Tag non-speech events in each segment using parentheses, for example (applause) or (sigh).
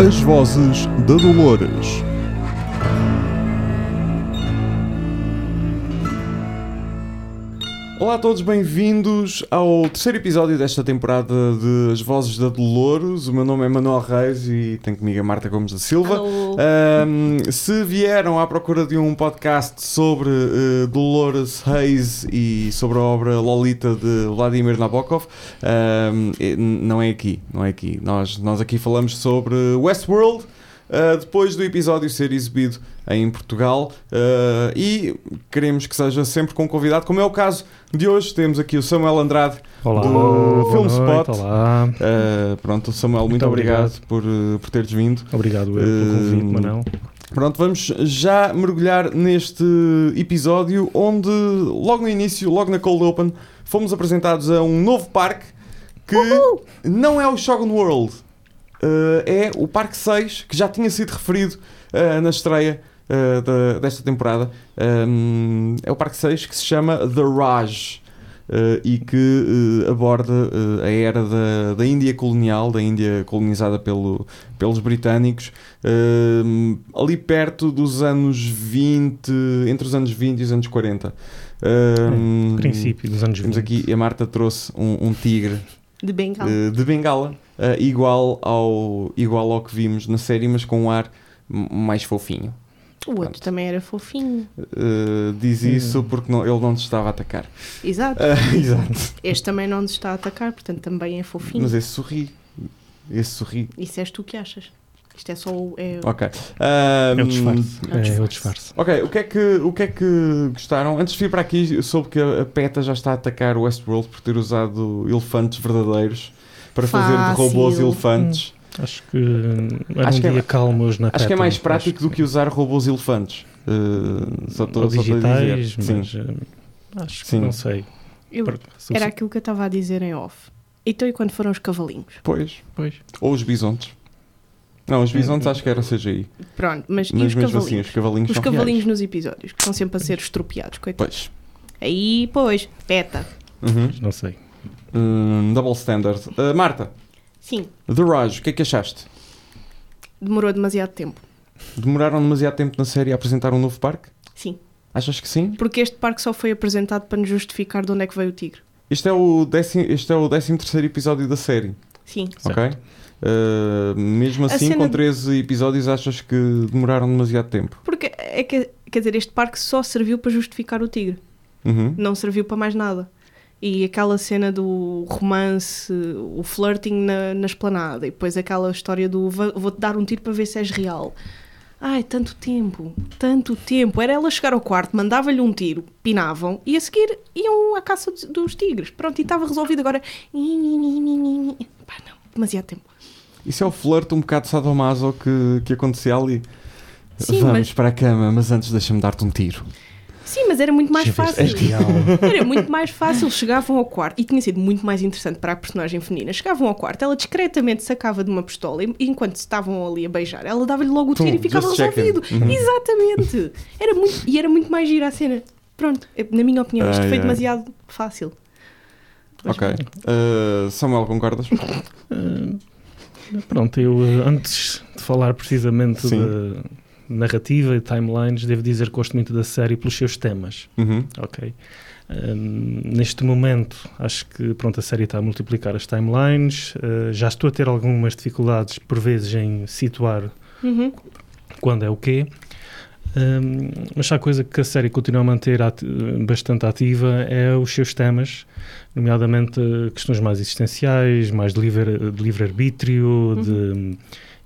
As Vozes da Dolores. Olá a todos, bem-vindos ao terceiro episódio desta temporada de As Vozes da Dolores. O meu nome é Manuel Reis e tenho comigo a Marta Gomes da Silva. Ahm, se vieram à procura de um podcast sobre eh, Dolores Reis e sobre a obra Lolita de Vladimir Nabokov, n- não é aqui, não é aqui. Nós, nós aqui falamos sobre Westworld. Uh, depois do episódio ser exibido em Portugal uh, e queremos que seja sempre com convidado, como é o caso de hoje. Temos aqui o Samuel Andrade. Olá, do Film Spot. Olá, Uh, pronto, Samuel, muito, Muito obrigado, obrigado. por, por teres vindo. obrigado eu pelo convite, Manão. Pronto, vamos já mergulhar neste episódio onde, logo no início, logo na Cold Open, fomos apresentados a um novo parque que não é o Shogun World, Uh, é o Parque 6, que já tinha sido referido uh, na estreia uh, da- desta temporada. Um, é o Parque 6 que se chama The Raj. e que aborda a era da, da Índia colonial, da Índia colonizada pelo, pelos britânicos, ali perto dos anos 20, entre os anos 20 e os anos 40. Um, Princípio dos anos 20. Temos aqui, a Marta trouxe um, um tigre De Bengala. de bengala, eh, igual, ao, igual ao que vimos na série, mas com um ar mais fofinho. o outro pronto. também era fofinho. Eh, diz isso porque não- ele não te estava a atacar. Exato. Eh, (laughs) exato. Este também não nos está a atacar, portanto também é fofinho. Mas esse sorri. Esse sorri. Isso és tu que achas. Isto é só o. É... Ok. É o disfarce. É o É o disfarce. disfarce. Ok, o que, é que, o que é que gostaram? Antes de vir para aqui, eu soube que a, PETA já está a atacar o Westworld por ter usado elefantes verdadeiros para fazer de Fácil. robôs elefantes. Acho que hum, era Acho um que é- dia calmo hoje na Acho que é mais prático Acho do que usar robôs elefantes. Uh, só estou Ou só estou a dizer. digitais, Sim. mas hum, acho que Sim. não sei. Eu- Era aquilo que eu estava a dizer em off. Então e quando foram os cavalinhos? Pois. Pois. Ou os bisontes. Não, os bisontes acho que era CGI. Pronto, mas, e Mas os mesmo cavalinhos? assim, os cavalinhos os são cavalinhos reais. nos episódios, que estão sempre a ser estropiados, coitados. Pois. Aí, pois, peta. Uhum. Não sei. Hum, double standard. Uh, Marta, Sim, The Raj, o que é que achaste? demorou demasiado tempo. Demoraram demasiado tempo na série a apresentar um novo parque? Sim, Achas que sim? porque este parque só foi apresentado para nos justificar de onde é que veio o tigre. Este é o décimo, este é o décimo terceiro episódio da série, Sim, ok? Certo. Uh, mesmo assim, com de- 13 episódios, achas que demoraram demasiado tempo? porque é que, quer dizer, este parque só serviu para justificar o tigre. Uhum. não serviu para mais nada. E aquela cena do romance, o flirting na, na esplanada, e depois aquela história do "Va- vou-te dar um tiro para ver se és real. Ai, tanto tempo, tanto tempo. Era ela chegar ao quarto, mandava-lhe um tiro, pinavam, e a seguir iam à caça dos, dos tigres. Pronto, e estava resolvido agora. Pá, não, demasiado tempo. Isso é o flirt um bocado sadomaso que, que acontecia ali. Sim, Vamos mas- para a cama, mas antes deixa-me dar-te um tiro. Sim, mas era muito mais fácil. é real. (laughs) Era muito mais fácil. Chegavam ao quarto e tinha sido muito mais interessante para a personagem feminina. Chegavam ao quarto, ela discretamente sacava de uma pistola e enquanto estavam ali a beijar, ela dava-lhe logo o Tum, tiro e ficava resolvido. Uhum. Exatamente. Era muito, e era muito mais gira a cena. Pronto, é- na minha opinião, isto Ai, foi ai. demasiado fácil. Mas Ok. Uh, Samuel, concordas? (coughs) Uh, pronto, eu uh, antes de falar precisamente Sim. da narrativa e timelines, devo dizer que gosto muito da série pelos seus temas. Uhum. Ok. Um, neste momento, acho que pronto, a série está a multiplicar as timelines. Uh, já estou a ter algumas dificuldades, por vezes, em situar Uhum. quando é o quê. Um, mas há coisa que a série continua a manter ati- bastante ativa é os seus temas, nomeadamente uh, questões mais existenciais, mais de livre- de livre-arbítrio. de-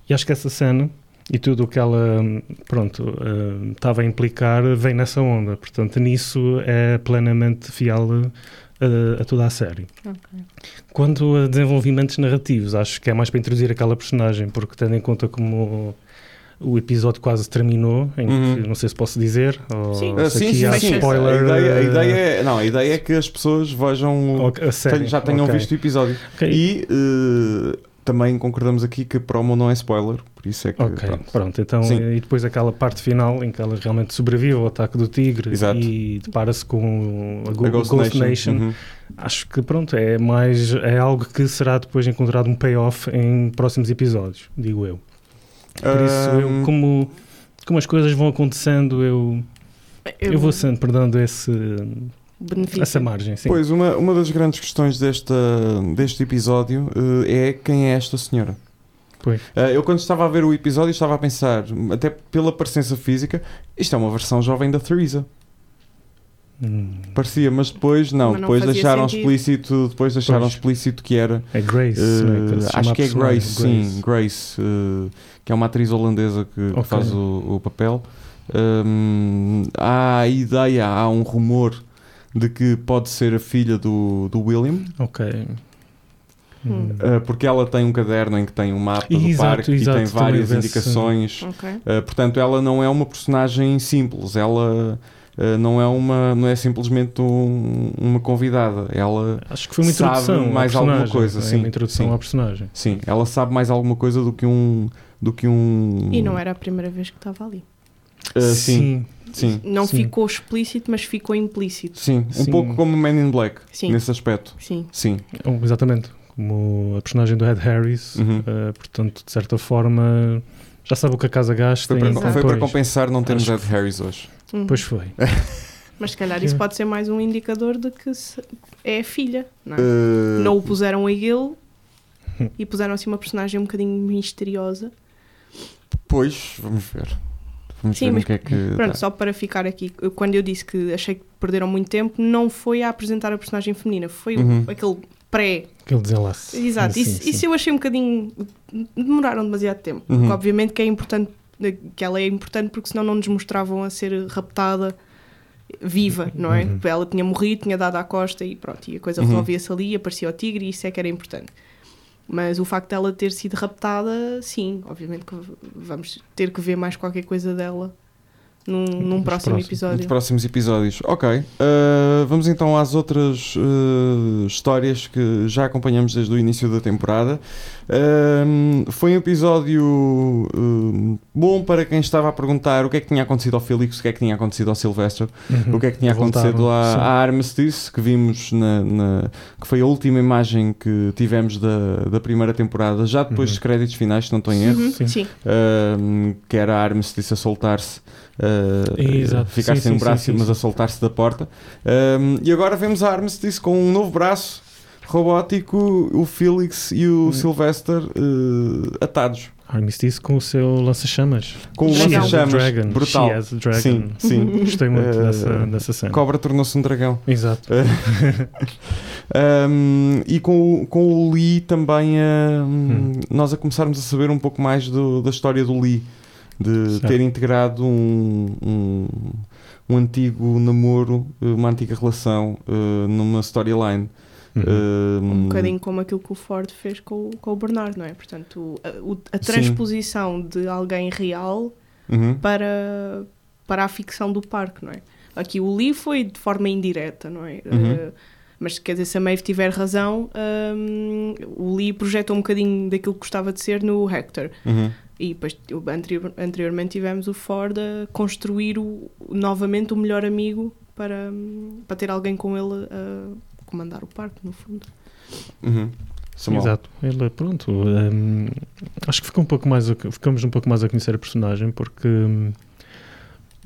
e acho que essa cena e tudo o que ela pronto, uh, estava a implicar vem nessa onda. Portanto, nisso é plenamente fiel uh, a toda a série. Quanto a desenvolvimentos narrativos, acho que é mais para introduzir aquela personagem, porque tendo em conta como o episódio quase terminou, em Uhum. que não sei se posso dizer, ou Sim. Se sim, aqui sim, spoiler. A ideia, a uh, ideia é, não, a ideia é que as pessoas vejam. ou a série. já tenham Ok. visto o episódio. Ok. E uh, também concordamos aqui que promo não é spoiler, por isso é que. Ok, pronto. pronto. Então, Sim. e depois aquela parte final em que ela realmente sobrevive ao ataque do tigre Exato. e depara-se com a, Go- A Ghost, Ghost, Nation. Nation. Uhum. Acho que pronto, é mais é algo que será depois encontrado um payoff em próximos episódios, digo eu. Por isso, eu, como, como as coisas vão acontecendo, eu, eu, vou sempre perdendo esse, benefício. essa margem. Sim. Pois, uma, uma das grandes questões desta, deste episódio eh, é quem é esta senhora. Pois. Eh, eu, quando estava a ver o episódio, estava a pensar, até pela presença física, isto é uma versão jovem da Theresa. Hum, Parecia, mas depois não. Mas não depois deixaram sentido. explícito, depois deixaram Pois. explícito que era. é Grace. eh, não é? Que acho que é Grace, sim, Grace, eh, que é uma atriz holandesa que, que Ok. faz o, o papel. Hum, há a ideia, há um rumor de que pode ser a filha do, do William. Ok. Hum. Uh, porque ela tem um caderno em que tem um mapa do Exato, parque exato, e tem várias indicações. Ok. Uh, portanto, ela não é uma personagem simples. Ela uh, não é uma, não é simplesmente um- uma convidada. Ela, Acho que foi uma Sabe introdução. mais alguma coisa, é? sim, Uma introdução sim. ao personagem. sim, ela sabe mais alguma coisa do que um, do que um. E não era a primeira vez que estava ali. Uh, sim, sim, Não Sim. ficou explícito, mas ficou implícito. sim, um Sim. pouco como Man in Black Sim. nesse aspecto. Sim. Sim. Oh, exatamente. Como a personagem do Ed Harris. Uhum. eh, portanto, de certa forma, já sabe o que a casa gasta. Foi para, e foi para compensar não termos Ed Harris hoje. Uhum. Pois foi. (laughs) Mas se calhar isso pode ser mais um indicador de que é a filha. Não, é? Uh, não o puseram a ele (laughs) e puseram assim uma personagem um bocadinho misteriosa. Pois, vamos ver. Vamos Sim, ver mas que é que. Pronto, dá. só para ficar aqui, quando eu disse que achei que perderam muito tempo, não foi a apresentar a personagem feminina, foi Uhum. aquele pré. Aquele desenlace. Exato, Sim, isso, isso eu achei um bocadinho. demoraram demasiado tempo. Uhum. Porque obviamente que é importante, que ela é importante porque senão não nos mostravam a ser raptada viva, não é? Uhum. Ela tinha morrido, tinha dado à costa e pronto, e a coisa Uhum. resolvia-se ali, aparecia o tigre e isso é que era importante. Mas o facto dela ter sido raptada, sim, obviamente que vamos ter que ver mais qualquer coisa dela num, num próximo próximos. episódio. Nos próximos episódios. Ok. Uh, vamos então às outras uh, histórias que já acompanhamos desde o início da temporada. Um, foi um episódio bom para quem estava a perguntar o que é que tinha acontecido ao Felix, o que é que tinha acontecido ao Sylvester, Uhum. o que é que tinha Voltaram, acontecido à, à Armistice, que vimos na, na- que foi a última imagem que tivemos da, da primeira temporada, já depois Uhum. dos créditos finais, se não estou em erro. Uhum, Sim. sim. Que era a Armistice a soltar-se, uh, ficar Sim, sem sim, um braço, sim, mas a soltar-se da porta. Um, e agora vemos a Armistice com um novo braço robótico, o Felix e o Hum. Sylvester uh, atados. Armistice com o seu lança-chamas. Com o lança-chamas. Brutal. She has a dragon. Sim, sim. (laughs) Gostei muito Eh, dessa, dessa cena. Cobra tornou-se um dragão. Exato. (laughs) Um, e com, o- com o Lee também um, Hum. nós a começarmos a saber um pouco mais do- da história do Lee de Certo. ter integrado um, um, um antigo namoro, uma antiga relação uh, numa storyline. Uhum. Um, Um bocadinho como aquilo que o Ford fez com, o- com o Bernard, não é? Portanto, a, a Sim. transposição de alguém real uhum, para, para a ficção do parque, não é? Aqui o Lee foi de forma indireta, não é? Uhum. Eh, mas quer dizer, se a Maeve tiver razão, hum, o Lee projeta um bocadinho daquilo que gostava de ser no Hector. uhum. E depois, anterior- anteriormente, tivemos o Ford a construir o- novamente o melhor amigo para, hum, para ter alguém com ele a comandar o parque, no fundo. Uhum. Samuel. Exato. Ele, pronto, hum, acho que ficou um pouco mais a- ficamos um pouco mais a conhecer a personagem porque hum,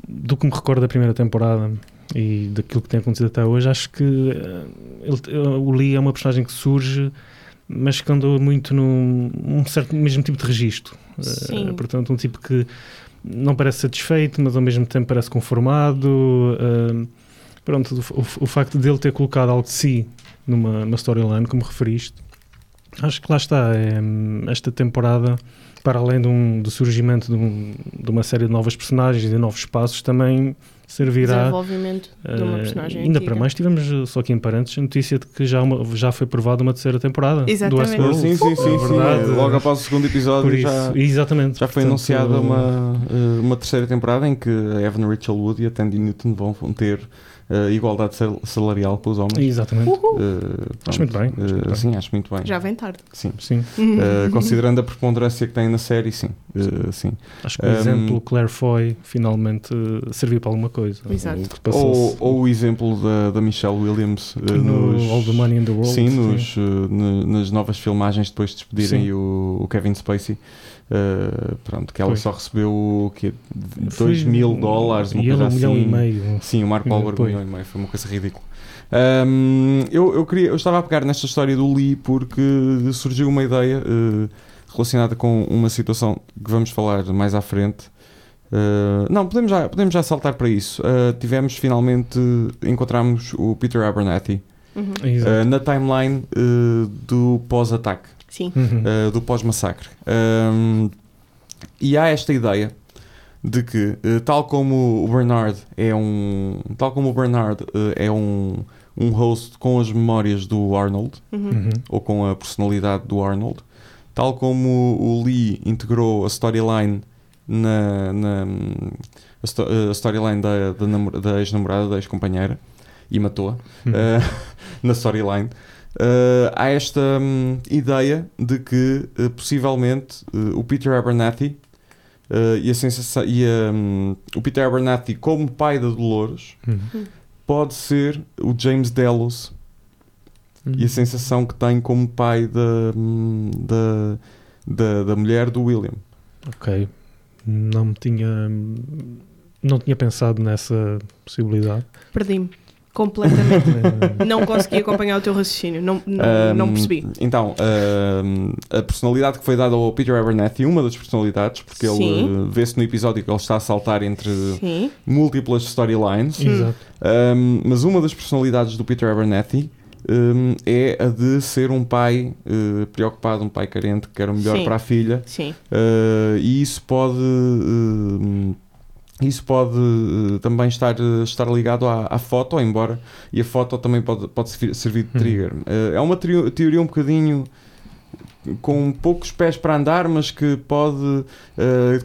do que me recordo da primeira temporada e daquilo que tem acontecido até hoje, acho que eh, ele- o Lee é uma personagem que surge, mas que andou muito num um certo mesmo tipo de registro. Eh, Sim. portanto, um tipo que não parece satisfeito, mas ao mesmo tempo parece conformado. eh, pronto, o, o- facto dele ter colocado algo de si numa, numa storyline, como referiste, acho que lá está. é, esta temporada, para além de um, do surgimento de, um- de uma série de novas personagens e de novos espaços, também servirá. Desenvolvimento de uma eh, personagem ainda antiga. para mais, tivemos eh, só aqui em parênteses a notícia de que já, uma- já foi provada uma terceira temporada Exatamente. do Westworld. sim, sim, sim, É sim. verdade. Logo após o segundo episódio isso, já, exatamente. já foi Portanto, anunciada uma, uh, uma terceira temporada em que a Evan Rachel Wood e a Tandy Newton vão, vão ter a igualdade sal- salarial com os homens. Exatamente. Uh, Acho muito bem, uh, acho muito bem. sim, acho muito bem. Já vem tarde. Sim. Sim. Uh, considerando a preponderância que tem na série, sim. Uh, sim. Acho que o Um, exemplo Claire Foy finalmente eh, serviu para alguma coisa. Exato. Ou, ou o exemplo da, da Michelle Williams uh, no nos, All the Money in the World. sim, nos, uh, nas novas filmagens depois de despedirem o, o Kevin Spacey. Uh, pronto, que ela Foi. só recebeu o quê? Foi 2 mil dólares, uma E ele coisa um milhão assim. e meio. Sim, o Mark Wahlberg um foi. Milhão e meio, foi uma coisa ridícula. Ahm, eu, eu, queria, eu estava a pegar nesta história do Lee porque surgiu uma ideia eh, relacionada com uma situação que vamos falar mais à frente. Eh, não, podemos já, podemos já saltar para isso. Eh, tivemos finalmente, encontramos o Peter Abernathy Uhum. Na timeline do pós-ataque. Uhum. uh, do pós-massacre. Um, e há esta ideia de que, uh, tal como o Bernard é um, tal como o Bernard uh, é um, um host com as memórias do Arnold Uhum. Uhum. ou com a personalidade do Arnold, tal como o Lee integrou a storyline na, na a, sto- a storyline da, da, namor- da ex-namorada, da ex-companheira e matou-a Uhum. uh, (laughs) na storyline. Uh, há esta hum, ideia de que uh, possivelmente uh, o Peter Abernathy uh, e, a sensação, e a, hum, o Peter Abernathy como pai da Dolores Uhum. pode ser o James Delos e a sensação que tem como pai da, hum, da, da, da mulher do William. Ok. Não tinha. Não tinha pensado nessa possibilidade. Perdi-me. Completamente. Eh, (laughs) não consegui acompanhar o teu raciocínio. Não, não, não Um, percebi. Então, um, a personalidade que foi dada ao Peter Abernathy, uma das personalidades, porque ele Sim. uh, vê-se no episódio que ele está a saltar entre Sim. múltiplas storylines, um, mas uma das personalidades do Peter Abernathy um, é a de ser um pai uh, preocupado, um pai carente, que quer o melhor Sim. para a filha, Sim. uh, e isso pode. uh, isso pode uh, também estar, uh, estar ligado à, à foto, embora e a foto também pode, pode servir, de Uhum. trigger. Uh, é uma teoria, um bocadinho com poucos pés para andar, mas que pode, uh,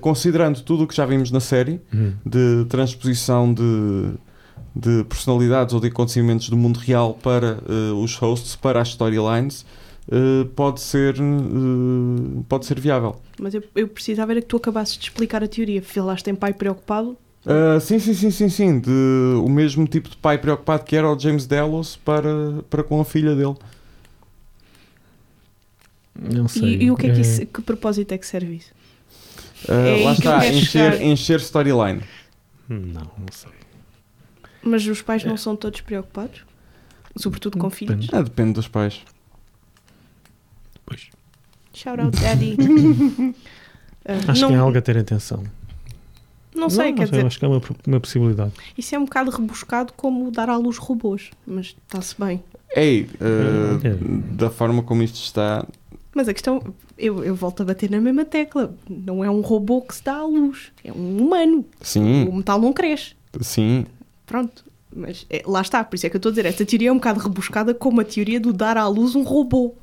considerando tudo o que já vimos na série, Uhum. de transposição de, de personalidades ou de acontecimentos do mundo real para os hosts, para as storylines, uh, pode, ser, uh, pode ser viável. Mas eu, eu precisava era que tu acabasses de explicar a teoria. Falaste em pai preocupado. Uh, sim, sim, sim, sim, sim. De, o mesmo tipo de pai preocupado que era o James Delos para, para com a filha dele. Não sei. E, e o que é que Eh, isso, que propósito é que serve isso? Uh, É lá está, encher, encher storyline. Não, não sei. Mas os pais É. não são todos preocupados? Sobretudo com Depende. filhos? Ah, depende dos pais. Pois. Shout out, daddy. (laughs) Ah, Acho não, que é algo a ter atenção. não sei, não quer dizer, Acho que é uma, uma possibilidade. isso é um bocado rebuscado como dar à luz robôs, mas está-se bem. Ei, uh, É. da forma como isto está, Mas a questão, eu, eu volto a bater na mesma tecla. Não é um robô que se dá à luz, é um humano. sim, O metal não cresce. sim. Pronto. Mas é- lá está, por isso é que eu estou a dizer, esta teoria é um bocado rebuscada como a teoria do dar à luz um robô.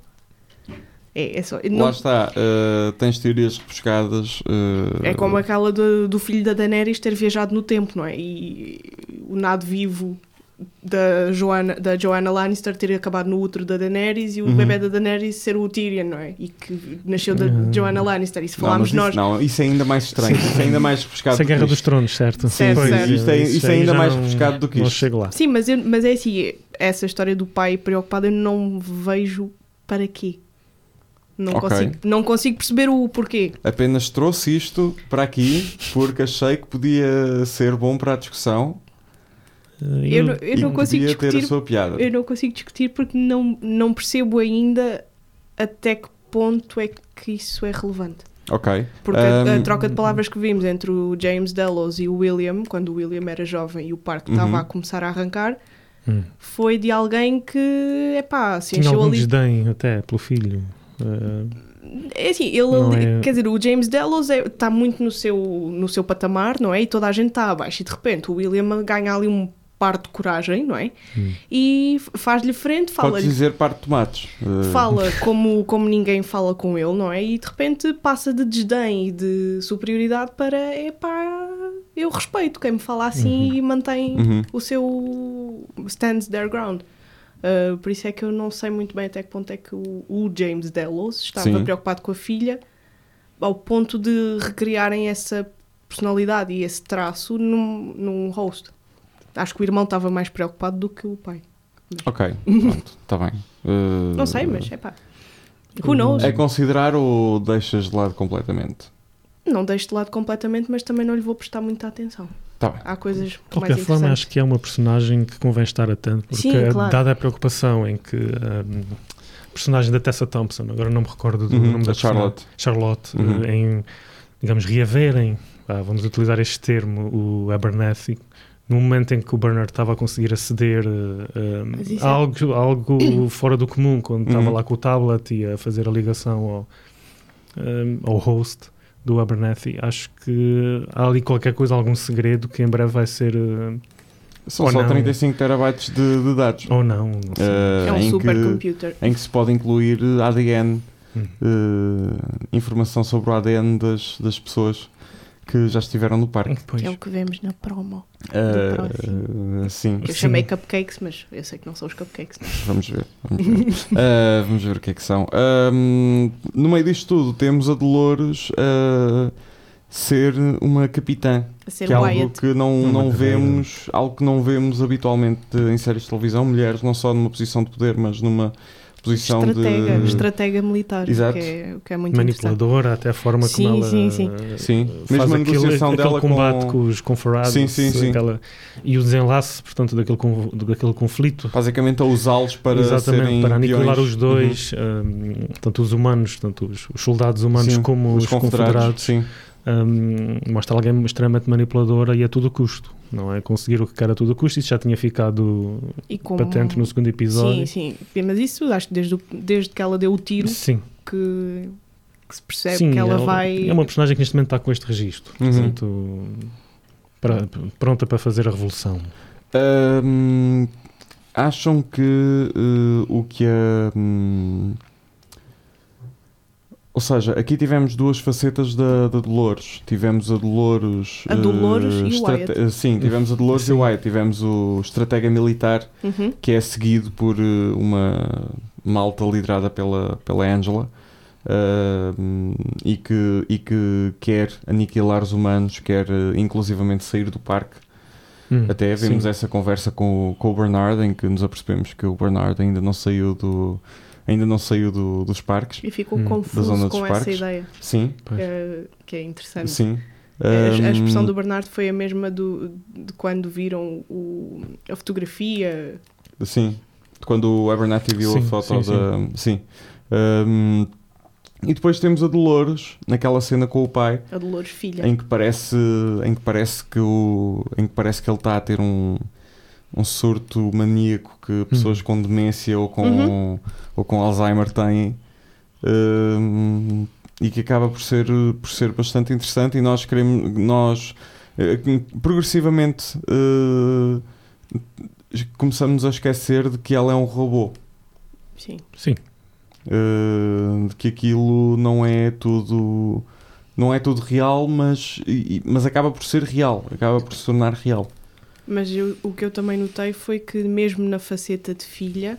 É, é só. não- Lá está, uh, tens teorias rebuscadas. uh, é como aquela do, do filho da Daenerys ter viajado no tempo, não é? E o nado vivo da Joanna, da Joanna Lannister ter acabado no útero da Daenerys e o Uhum. bebê da Daenerys ser o Tyrion, não é? E que nasceu da Uhum. Joanna Lannister. E se Não, mas nós. isso, não, isso é ainda mais estranho, isso é ainda mais rebuscado. Isso é do que Guerra dos isto. Tronos, certo? Certo, Pois, certo. Isto é- isto é ainda mais rebuscado do que não isto. chego lá. Sim, mas, eu, mas é assim, essa história do pai preocupado eu não vejo para quê. Não, Ok. consigo, não consigo perceber o porquê. Apenas trouxe isto para aqui porque achei que podia ser bom para a discussão Eu, não- eu e não consigo podia ter a discutir. sua piada. Eu não consigo discutir porque não, não percebo ainda até que ponto é que isso é relevante. Ok. Porque a, a Ahm, troca de palavras que vimos entre o James Delos e o William, quando o William era jovem e o parque Uhum. estava a começar a arrancar, Hum. foi de alguém que, epá, se Tinha encheu algum ali desdém até pelo filho. Eh, É assim, ele ali- é- quer dizer, o James Delos está muito no seu, no seu patamar, não é? E toda a gente está abaixo. E de repente o William ganha ali um par de coragem, não é? Hum. E faz-lhe frente, Podes fala-lhe dizer parte de tomates. Uh, fala (laughs) como, como ninguém fala com ele, não é? E de repente passa de desdém e de superioridade para epá, eu respeito quem me fala assim e mantém Uhum. o seu stands their ground. Uh, por isso é que eu não sei muito bem até que ponto é que o, o James Delos estava Sim. preocupado com a filha ao ponto de recriarem essa personalidade e esse traço num, num host. Acho que o irmão estava mais preocupado do que o pai. Ok, pronto, está (laughs) bem. Uh, Não sei, mas é pá. Who knows? É considerar ou deixas de lado completamente? Não deixo de lado completamente, mas também não lhe vou prestar muita atenção. Bem. Há coisas De qualquer mais forma, acho que é uma personagem que convém estar atento, porque Sim, claro. dada a preocupação em que a personagem da Tessa Thompson, agora não me recordo do Uhum, nome da Charlotte. Charlotte, Uhum. eh, em, digamos, reaverem, vamos utilizar este termo, o Abernathy, no momento em que o Bernard estava a conseguir aceder eh, Mas um, isso a é- algo, a algo (coughs) fora do comum, quando estava Uhum. lá com o tablet e a fazer a ligação ao, um, ao host do Abernathy, acho que há ali qualquer coisa, algum segredo que em breve vai ser... eh, São Ou só não. 35 terabytes de, de dados. ou não, não sei. Uh, É um em, que, supercomputer. em que se pode incluir ADN, Hum. uh, informação sobre o ADN das, das pessoas que já estiveram no parque. Pois. É o que vemos na promo. Uh, sim, Eu Sim. chamei cupcakes, mas eu sei que não são os cupcakes. não. vamos ver. Vamos ver. Uh, (laughs) vamos ver o que é que são. Um, no meio disto tudo, temos a Dolores a ser uma capitã. A ser que é algo Wyatt. que não, não vemos, algo que não vemos habitualmente em séries de televisão, mulheres não só numa posição de poder, mas numa posição Estratega, de estratega militar. Exato. Que é, o que é muito manipuladora, até a forma Sim, como ela sim, sim. eh, Sim. faz Mesmo a aquele, negociação aquele dela combate com- com, os conferados Sim, sim, sim. aquela- e o desenlace, portanto, daquele, daquele conflito. basicamente a usá-los para Exatamente, serem para aniquilar. Uhum. os dois, hum, tanto os humanos, tanto os, os soldados humanos Sim, como os, confederados. Sim. hum, mostra alguém extremamente manipuladora e a todo custo, não é? Conseguir o que quer a todo custo, isso já tinha ficado E como... patente no segundo episódio. Sim, sim. Mas isso acho que desde, o- desde que ela deu o tiro Sim, que, que se percebe sim, que ela é, vai. é uma personagem que neste momento está com este registro, Uhum. portanto, para- pronta para fazer a revolução. Hum, acham que eh, o que a. hum, ou seja, aqui tivemos duas facetas da, da Dolores. Tivemos a Dolores. A Dolores eh, e o Wyatt. eh, Sim, tivemos a Dolores e Sim. o Wyatt. Tivemos o estratega militar Uhum. que é seguido por eh, uma malta liderada pela, pela Angela hum, e, que, e que quer aniquilar os humanos, quer inclusivamente sair do parque. Hum, Até vimos sim. essa conversa com, o- com o Bernard em que nos apercebemos que o Bernard ainda não saiu do ainda não saiu do- dos parques. E ficou Hum. Da confuso com essa parques. ideia, Sim, que é, que é interessante. sim. A, a expressão do Bernardo foi a mesma do, de quando viram o- a fotografia. Sim, quando o Abernathy viu a Sim, foto sim, da. Sim. Hum, e depois temos a Dolores naquela cena com o pai A Dolores Filha. em que parece em que parece que o em que parece que ele está a ter um um surto maníaco que pessoas com demência ou com Uhum. ou com Alzheimer têm hum, e que acaba por ser por ser bastante interessante. E nós queremos nós eh, progressivamente eh, começamos a esquecer de que ela é um robô. Sim. Sim, Uh, de que aquilo não é tudo não é tudo real mas, e- mas acaba por ser real acaba por se tornar real Mas eu- o que eu também notei foi que, mesmo na faceta de filha,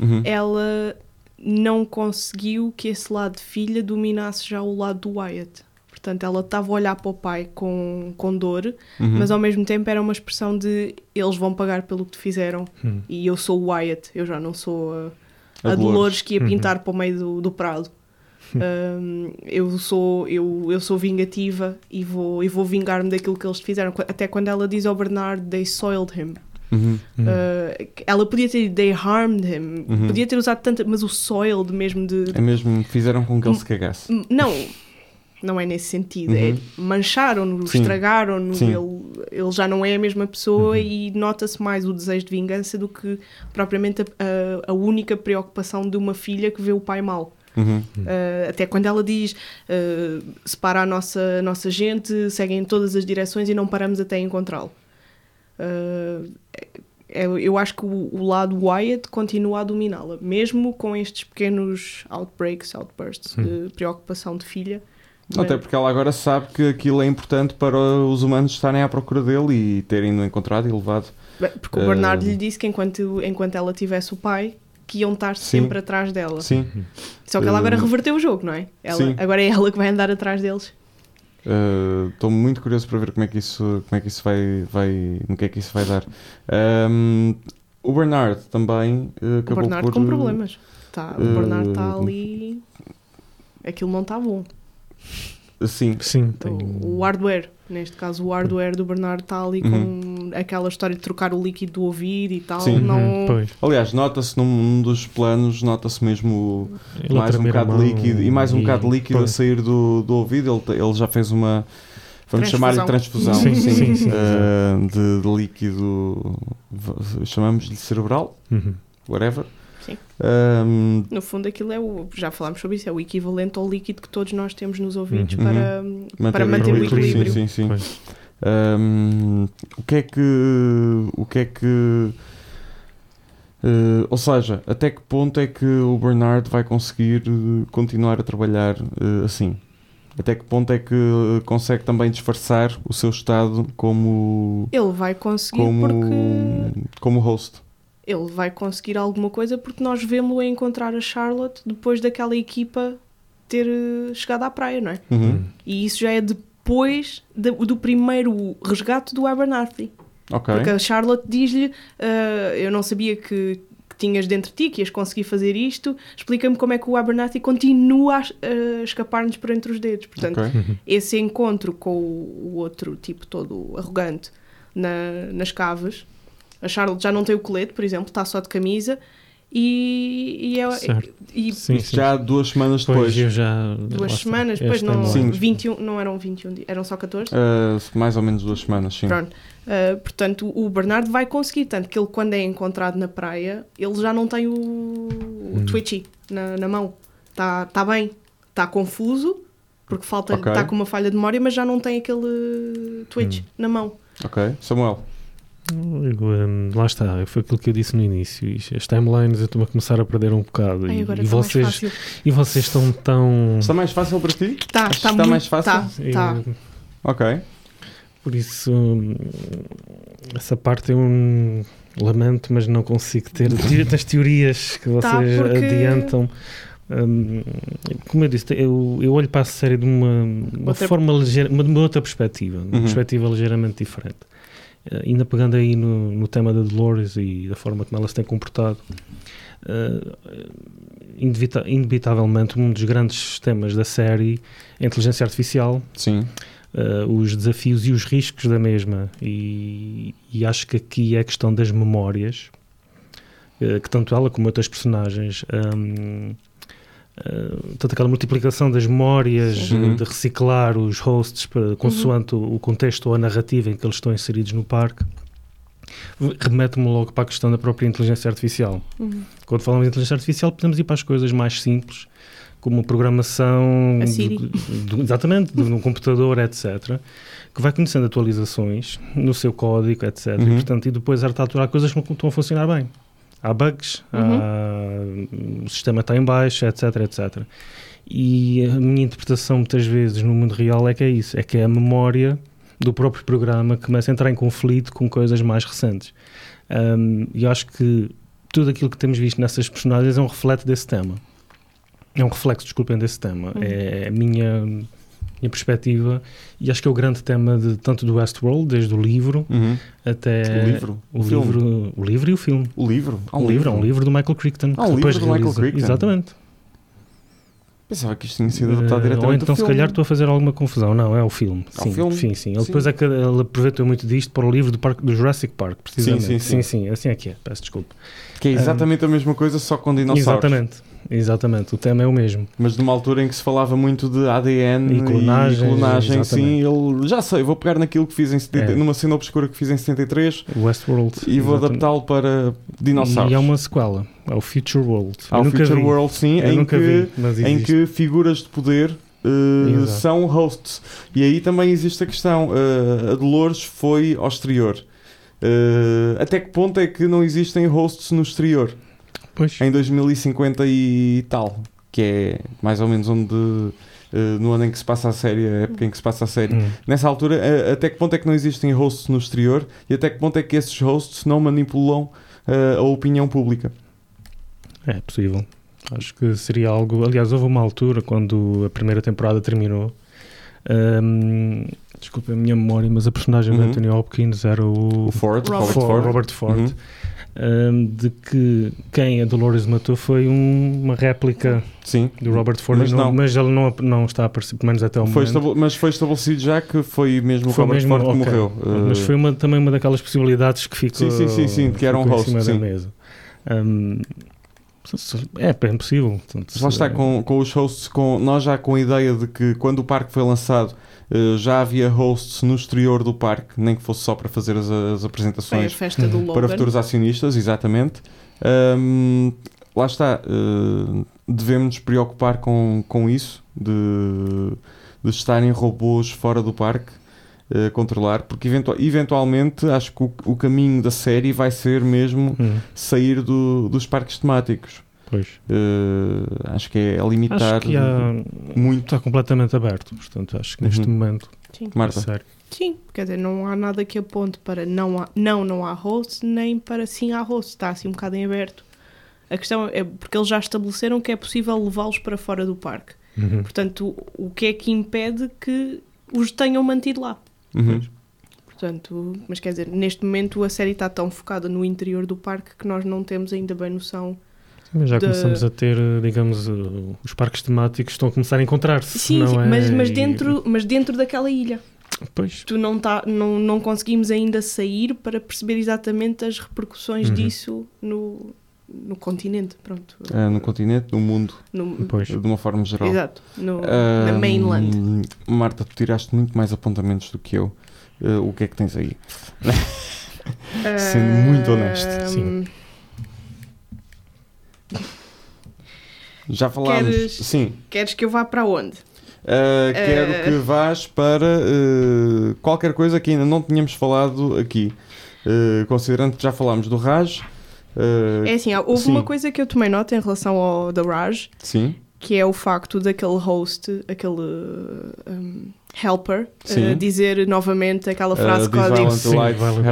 Uhum. ela não conseguiu que esse lado de filha dominasse já o lado do Wyatt. Portanto, ela estava a olhar para o pai com, com dor, Uhum. mas ao mesmo tempo era uma expressão de eles vão pagar pelo que te fizeram Hum. e eu sou o Wyatt, eu já não sou a, a A Dolores. Dolores. que ia Uhum. pintar para o meio do, do prado. Um, eu sou eu, eu sou vingativa e vou, e vou vingar-me daquilo que eles te fizeram. Até quando ela diz ao Bernard, they soiled him. Uhum. Hum. Uh, ela podia ter they harmed him, Uhum. podia ter usado tanta, mas o soiled mesmo de. é mesmo fizeram com que ele se Hum. cagasse M- Não, não é nesse sentido. Uhum. É mancharam-no, Sim. estragaram-no, ele, ele já não é a mesma pessoa Uhum. e nota-se mais o desejo de vingança do que propriamente a, a- a única preocupação de uma filha que vê o pai mal. Uhum. Uh, até quando ela diz uh, separa a nossa, a nossa gente, seguem em todas as direções e não paramos até encontrá-lo. Uh, é- eu acho que o, o lado Wyatt continua a dominá-la, mesmo com estes pequenos outbreaks, outbursts de preocupação de filha. Até Mas- porque ela agora sabe que aquilo é importante para os humanos estarem à procura dele e terem-no encontrado e levado. Porque o Bernardo Eh, lhe disse que enquanto, enquanto ela tivesse o pai, que iam estar Sim. sempre atrás dela. Sim. Só que ela agora Eh, reverteu o jogo, não é? Ela, sim. agora é ela que vai andar atrás deles. Uh, Estou muito curioso para ver como é que isso, como é que isso vai, vai. no que é que isso vai dar. Um, o Bernard também uh, O acabou Bernardo por. com problemas. Tá, o eh, Bernardo está ali. Aquilo não está bom. Sim, Sim, tem... O, o hardware, neste caso, o hardware do Bernardo está ali com aquela história de trocar o líquido do ouvido e tal. Uhum. Sim. Não... Uhum, pois. aliás, nota-se num, num dos planos, nota-se mesmo Ele mais um a bocado de líquido e mais um bocado de líquido a pois. sair do, do ouvido. Ele, ele já fez uma. Vamos chamar-lhe transfusão Sim, sim, sim, sim. uh, de, de líquido, chamamos-lhe cerebral, Uhum. whatever. Sim. Um, No fundo, aquilo é o. Já falámos sobre isso, é o equivalente ao líquido que todos nós temos nos ouvidos Uhum. para, para manter o equilíbrio. Sim, sim, sim. Um, o que é que. O que é que. uh, ou seja, até que ponto é que o Bernard vai conseguir uh, continuar a trabalhar uh, assim? Até que ponto é que consegue também disfarçar o seu estado como. Ele vai conseguir como, porque. como host? Ele vai conseguir alguma coisa porque nós vemos-lo a encontrar a Charlotte depois daquela equipa ter eh, chegado à praia, não é? Uhum. E isso já é depois da- do primeiro resgate do Abernathy. Ok. Porque a Charlotte diz-lhe: "Ah, Eu não sabia que, que tinhas dentro de ti, que ias conseguir fazer isto. Explica-me como é que o Abernathy continua a, a escapar-nos por entre os dedos. Portanto, ok. esse encontro com o, o outro tipo todo arrogante na- nas caves, a Charlotte já não tem o colete, por exemplo, está só de camisa. E, e, é, Certo. e Sim, sim. já duas semanas Pois, depois. eu já... duas semanas, depois não, Sim. 21, não eram 21 dias, eram só 14. Uh, mais ou menos duas semanas, sim. Pronto. Uh, portanto, o Bernardo vai conseguir, tanto que ele, quando é encontrado na praia, ele já não tem o, o Hum. twitchy na, na mão. Está tá bem, está confuso, porque falta Ok. está com uma falha de memória, mas já não tem aquele twitch Hum. na mão. Ok. Samuel. Eu, hum, lá está, foi aquilo que eu disse no início. As timelines eu estou a começar a perder um bocado. Ai, e, e vocês, e vocês estão tão. Está mais fácil para ti? Tá, Acho está que está muito, mais fácil? Tá, tá. eu- Ok. por isso, hum, essa parte eu hum, lamento, mas não consigo ter (laughs) as teorias que vocês Tá, porque- adiantam. Hum, como eu disse, eu, eu olho para a série de uma, uma Outra- forma ligeira, uma, de uma outra perspectiva, uma Uhum. perspectiva ligeiramente diferente. Eh, ainda pegando aí no, no tema da Dolores e da forma como ela se tem comportado, eh, indevita- indubitavelmente um dos grandes temas da série é a inteligência artificial, Sim. eh, os desafios e os riscos da mesma. E, e acho que aqui é a questão das memórias, eh, que tanto ela como outras personagens. hum, eh, tanto aquela multiplicação das memórias, eh, de reciclar os hosts para, consoante o o contexto ou a narrativa em que eles estão inseridos no parque, remete-me logo para a questão da própria inteligência artificial. Uhum. Quando falamos de inteligência artificial, podemos ir para as coisas mais simples, como a programação, do- do- exatamente, de um computador, etc., que vai conhecendo atualizações no seu código, etc. Uhum. E, portanto, e depois a aturar coisas que não estão a funcionar bem. Há bugs, há- o sistema está em baixo, etc, etc. E a minha interpretação, muitas vezes, no mundo real é que é isso, é que é a memória do próprio programa que começa a entrar em conflito com coisas mais recentes. Um, E acho que tudo aquilo que temos visto nessas personagens é um reflexo desse tema. É um reflexo, desculpem, desse tema. Uhum. É a minha, minha perspectiva e acho que é o grande tema de tanto do Westworld, desde o livro Uhum. até o livro. o filme. livro, o livro e o filme. O livro. Há o livro é um livro do Michael Crichton. Que um livro do Michael realiza- Crichton. Exatamente. Pensava que isto tinha sido adaptado Eh, diretamente ou então, se filme. calhar, estou a fazer alguma confusão. Não, é o filme. É o sim, filme? sim, sim. Ele Sim. depois é que ele aproveitou muito disto para o livro do, parque, do Jurassic Park, precisamente. sim, sim. sim, sim, assim é que é. Peço desculpa. Que é exatamente a mesma coisa, só com dinossauros. Exatamente, exatamente. O tema é o mesmo. Mas numa altura em que se falava muito de ADN E clonagem, clonagem, sim, ele já sei, vou pegar naquilo que fiz em 70, É. numa cena obscura que fiz em 73 O Westworld. e vou adaptá-lo para dinossauros. E há uma sequela. É o Future World. Há Eu o nunca Future vi. World, sim, Eu em que, vi, em que figuras de poder Exato. são hosts. E aí também existe a questão: eh, a Dolores foi ao exterior. Eh, até que ponto é que não existem hosts no exterior? Pois. Em 2050 e tal, que é mais ou menos onde uh, no ano em que se passa a série, a época em que se passa a série. Hum. Nessa altura, a- até que ponto é que não existem hosts no exterior e até que ponto é que esses hosts não manipulam uh, a opinião pública? É possível. Acho que seria algo. Aliás, houve uma altura quando a primeira temporada terminou. hum, desculpa a minha memória, mas a personagem Uhum. de Anthony Hopkins era o, O Ford, Robert Robert Ford, Ford. Robert Ford. Uhum. Hum, de que quem a Dolores matou foi um- uma réplica Sim. do Robert Ford, Mas não- não. mas ele não, não está a aparecer, pelo menos até o Foi momento. mas foi estabelecido já que foi mesmo o Foi Robert mesmo, Ford que ok. morreu. Mas Uh, foi uma- também uma daquelas possibilidades que ficou, Sim, sim, sim, sim, que era um host, em cima sim. da mesa. Hum, é bem possível. Portanto, lá está, se- com, com os hosts, com, nós já com a ideia de que quando o parque foi lançado eh, já havia hosts no exterior do parque, nem que fosse só para fazer as, as apresentações festa do. Logan. para futuros acionistas, exatamente. Ahm, lá está, eh, devemos nos preocupar com, com isso, de, de estarem robôs fora do parque, eh, controlar, porque eventu- eventualmente acho que o, o caminho da série vai ser mesmo Hum, sair do- dos parques temáticos. Pois. Eh, acho que é limitar Acho que há, muito. está completamente aberto. Portanto, acho que neste Uhum. momento Sim. Marta. é sério. Sim, quer dizer, não há nada que aponte para não, há, não, não há host, nem para sim há host. Está assim um bocado em aberto. A questão é porque eles já estabeleceram que é possível levá-los para fora do parque. Uhum. Portanto, o, o que é que impede que os tenham mantido lá? Uhum. Portanto, mas quer dizer, neste momento a série está tão focada no interior do parque que nós não temos ainda bem noção. Mas já de- começamos a ter, digamos, os parques temáticos estão a começar a encontrar-se. Sim, não sim, é? mas, mas, dentro, mas dentro daquela ilha. Pois. Tu não, tá, não, não conseguimos ainda sair para perceber exatamente as repercussões Uhum. disso no, no continente. Pronto. Eh, no continente, no mundo, No, Pois. de uma forma geral. Exato, no, Ahm, na mainland. Marta, tu tiraste muito mais apontamentos do que eu. Eh, o que é que tens aí? (laughs) sendo muito honesto, sim. Já falámos. Queres- Sim. Queres que eu vá para onde? Uh, quero Eh. que vás para uh, qualquer coisa que ainda não tínhamos falado aqui. Uh, considerando que já falámos do Raj. uh, É assim, houve sim. uma coisa que eu tomei nota em relação ao The Raj, Sim. que é o facto daquele host, aquele um, helper, uh, dizer novamente aquela frase Uh, código. Sim,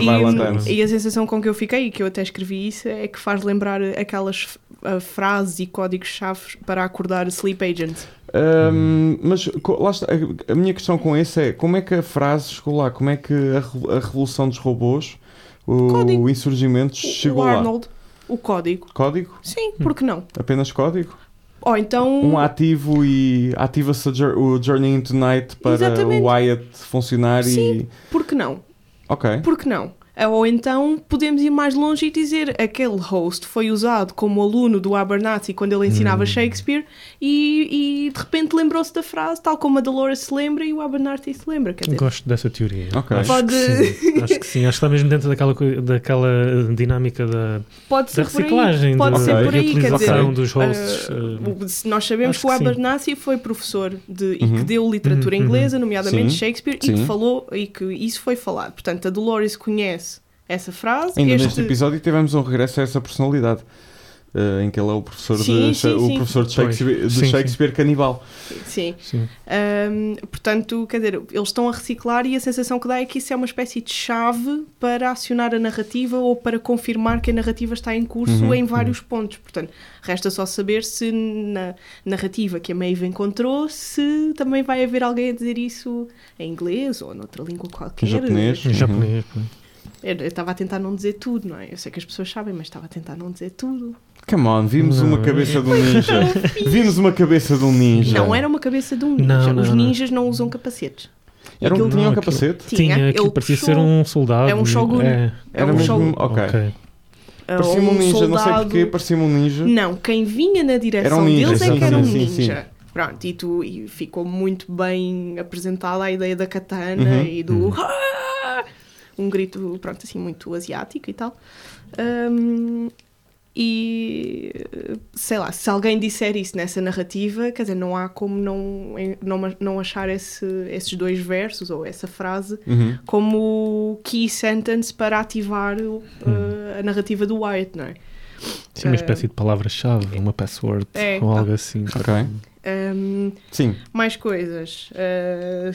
E, hum, e a sensação com que eu fiquei, e que eu até escrevi isso, é que faz lembrar aquelas uh, frases e códigos-chave para acordar Sleep Agent. Um, mas lá está, a, a minha questão com esse é como é que a frase chegou lá? Como é que a, a revolução dos robôs, o, Código. insurgimento, O- chegou o lá? Arnold, o código. Código? Sim, por que não? Apenas código? Ou então. Um ativo e ativa-se o Journey into Night para Exatamente. o Wyatt funcionar e. Sim. Por que não? Ok. Por que não? Ou então podemos ir mais longe e dizer aquele host foi usado como aluno do Abernathy quando ele ensinava Hum. Shakespeare e, e de repente lembrou-se da frase, tal como a Dolores se lembra e o Abernathy se lembra. Quer dizer, Gosto dessa teoria. Ok. Acho, Pode- que sim. Acho que sim. Acho que está mesmo dentro daquela, daquela dinâmica da, pode da ser por aí. reciclagem, Pode da ser por aí, quer dizer, dos hosts. Uh, nós sabemos que o. Abernathy foi professor de, e Uhum. que deu literatura Uhum, uhum. inglesa, nomeadamente Sim. Shakespeare, e Sim. que falou e que isso foi falado. Portanto, a Dolores conhece essa frase. Ainda este- neste episódio tivemos um regresso a essa personalidade. eh, em que ele é o professor Sim, de, sim, o sim. professor de. Shakespeare, de. Shakespeare canibal. Sim. sim. Ahm, portanto, quer dizer, eles estão a reciclar e a sensação que dá é que isso é uma espécie de chave para acionar a narrativa ou para confirmar que a narrativa está em curso Uhum, em vários pontos. Portanto, resta só saber se na narrativa que a Maeve encontrou, se também vai haver alguém a dizer isso em inglês ou noutra língua qualquer. Em japonês. Em Uhum. japonês. pois. Eu estava a tentar não dizer tudo, não é? Eu sei que as pessoas sabem, mas estava a tentar não dizer tudo. Come on, vimos Não, uma é- cabeça de um ninja. vimos uma cabeça de um ninja. Não era uma cabeça de um ninja. Não, não, Os ninjas não usam capacetes. Era um, tinha um capacete? Tinha, ele aquilo parecia puxou- ser um soldado. É um shogun. É, É Era um mesmo. shogun. Ok. ok. Parecia-me um ninja, não sei soldado- porquê, parecia-me um ninja. Não, quem vinha na direção Era um ninja, deles é sim, que era um sim, sim, ninja. Pronto, e, tu, e ficou muito bem apresentada a ideia da katana Uhum, e do. uhum. Um grito, pronto, assim, muito asiático e tal. Ahm, e sei lá, se alguém disser isso nessa narrativa, quer dizer, não há como não, não, não achar esse, esses dois versos ou essa frase Uhum. como key sentence para ativar o- uh, a narrativa do Wyatt, não é? Sim, uma Ah, espécie de palavra-chave, uma password É, ou algo assim. Ok. Ahm, Sim, mais coisas. Ah,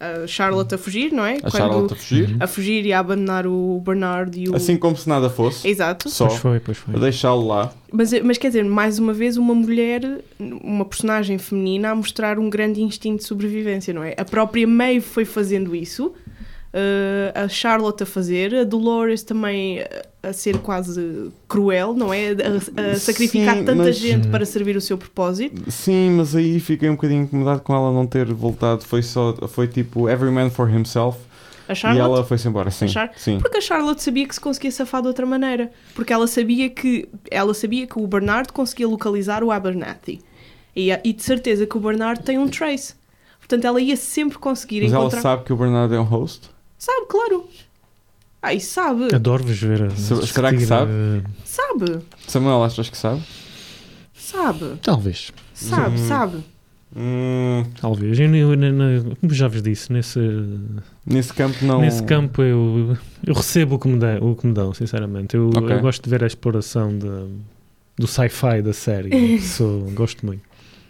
a Charlotte a fugir, não é? a Charlotte a fugir. a fugir e a abandonar o Bernard e o. Assim como se nada fosse. Exato. Só. Pois foi, pois foi. A deixá-lo lá. Mas, mas quer dizer, mais uma vez, uma mulher, uma personagem feminina a mostrar um grande instinto de sobrevivência, não é? A própria Maeve foi fazendo isso, eh, a Charlotte a fazer, a Dolores também a, a ser quase cruel, não é? A, a sacrificar Sim, tanta mas- gente para servir o seu propósito. Sim, mas aí fiquei um bocadinho incomodado com ela não ter voltado. Foi só. Foi tipo every man for himself. A E ela foi-se embora. Sim. A Sim. Porque a Charlotte sabia que se conseguia safar de outra maneira. Porque ela sabia que, ela sabia que o Bernard conseguia localizar o Abernathy. E, e de certeza que o Bernard tem um trace. Portanto, ela ia sempre conseguir Mas ela encontrar. sabe que o Bernardo é um host? Sabe, claro. E sabe. Adoro-vos ver. a Se- será que discutir, sabe? eh, Sabe. Samuel, achas que sabe? Sabe. Talvez. Sabe, Hum. sabe. Hum, Talvez. Eu, eu- eu- eu- como já vos disse, nesse, nesse campo não. nesse campo eu, eu recebo o que, me dão, o que me dão, sinceramente. Eu, Ok. eu gosto de ver a exploração de- do sci-fi da série. (laughs) Sou, gosto muito.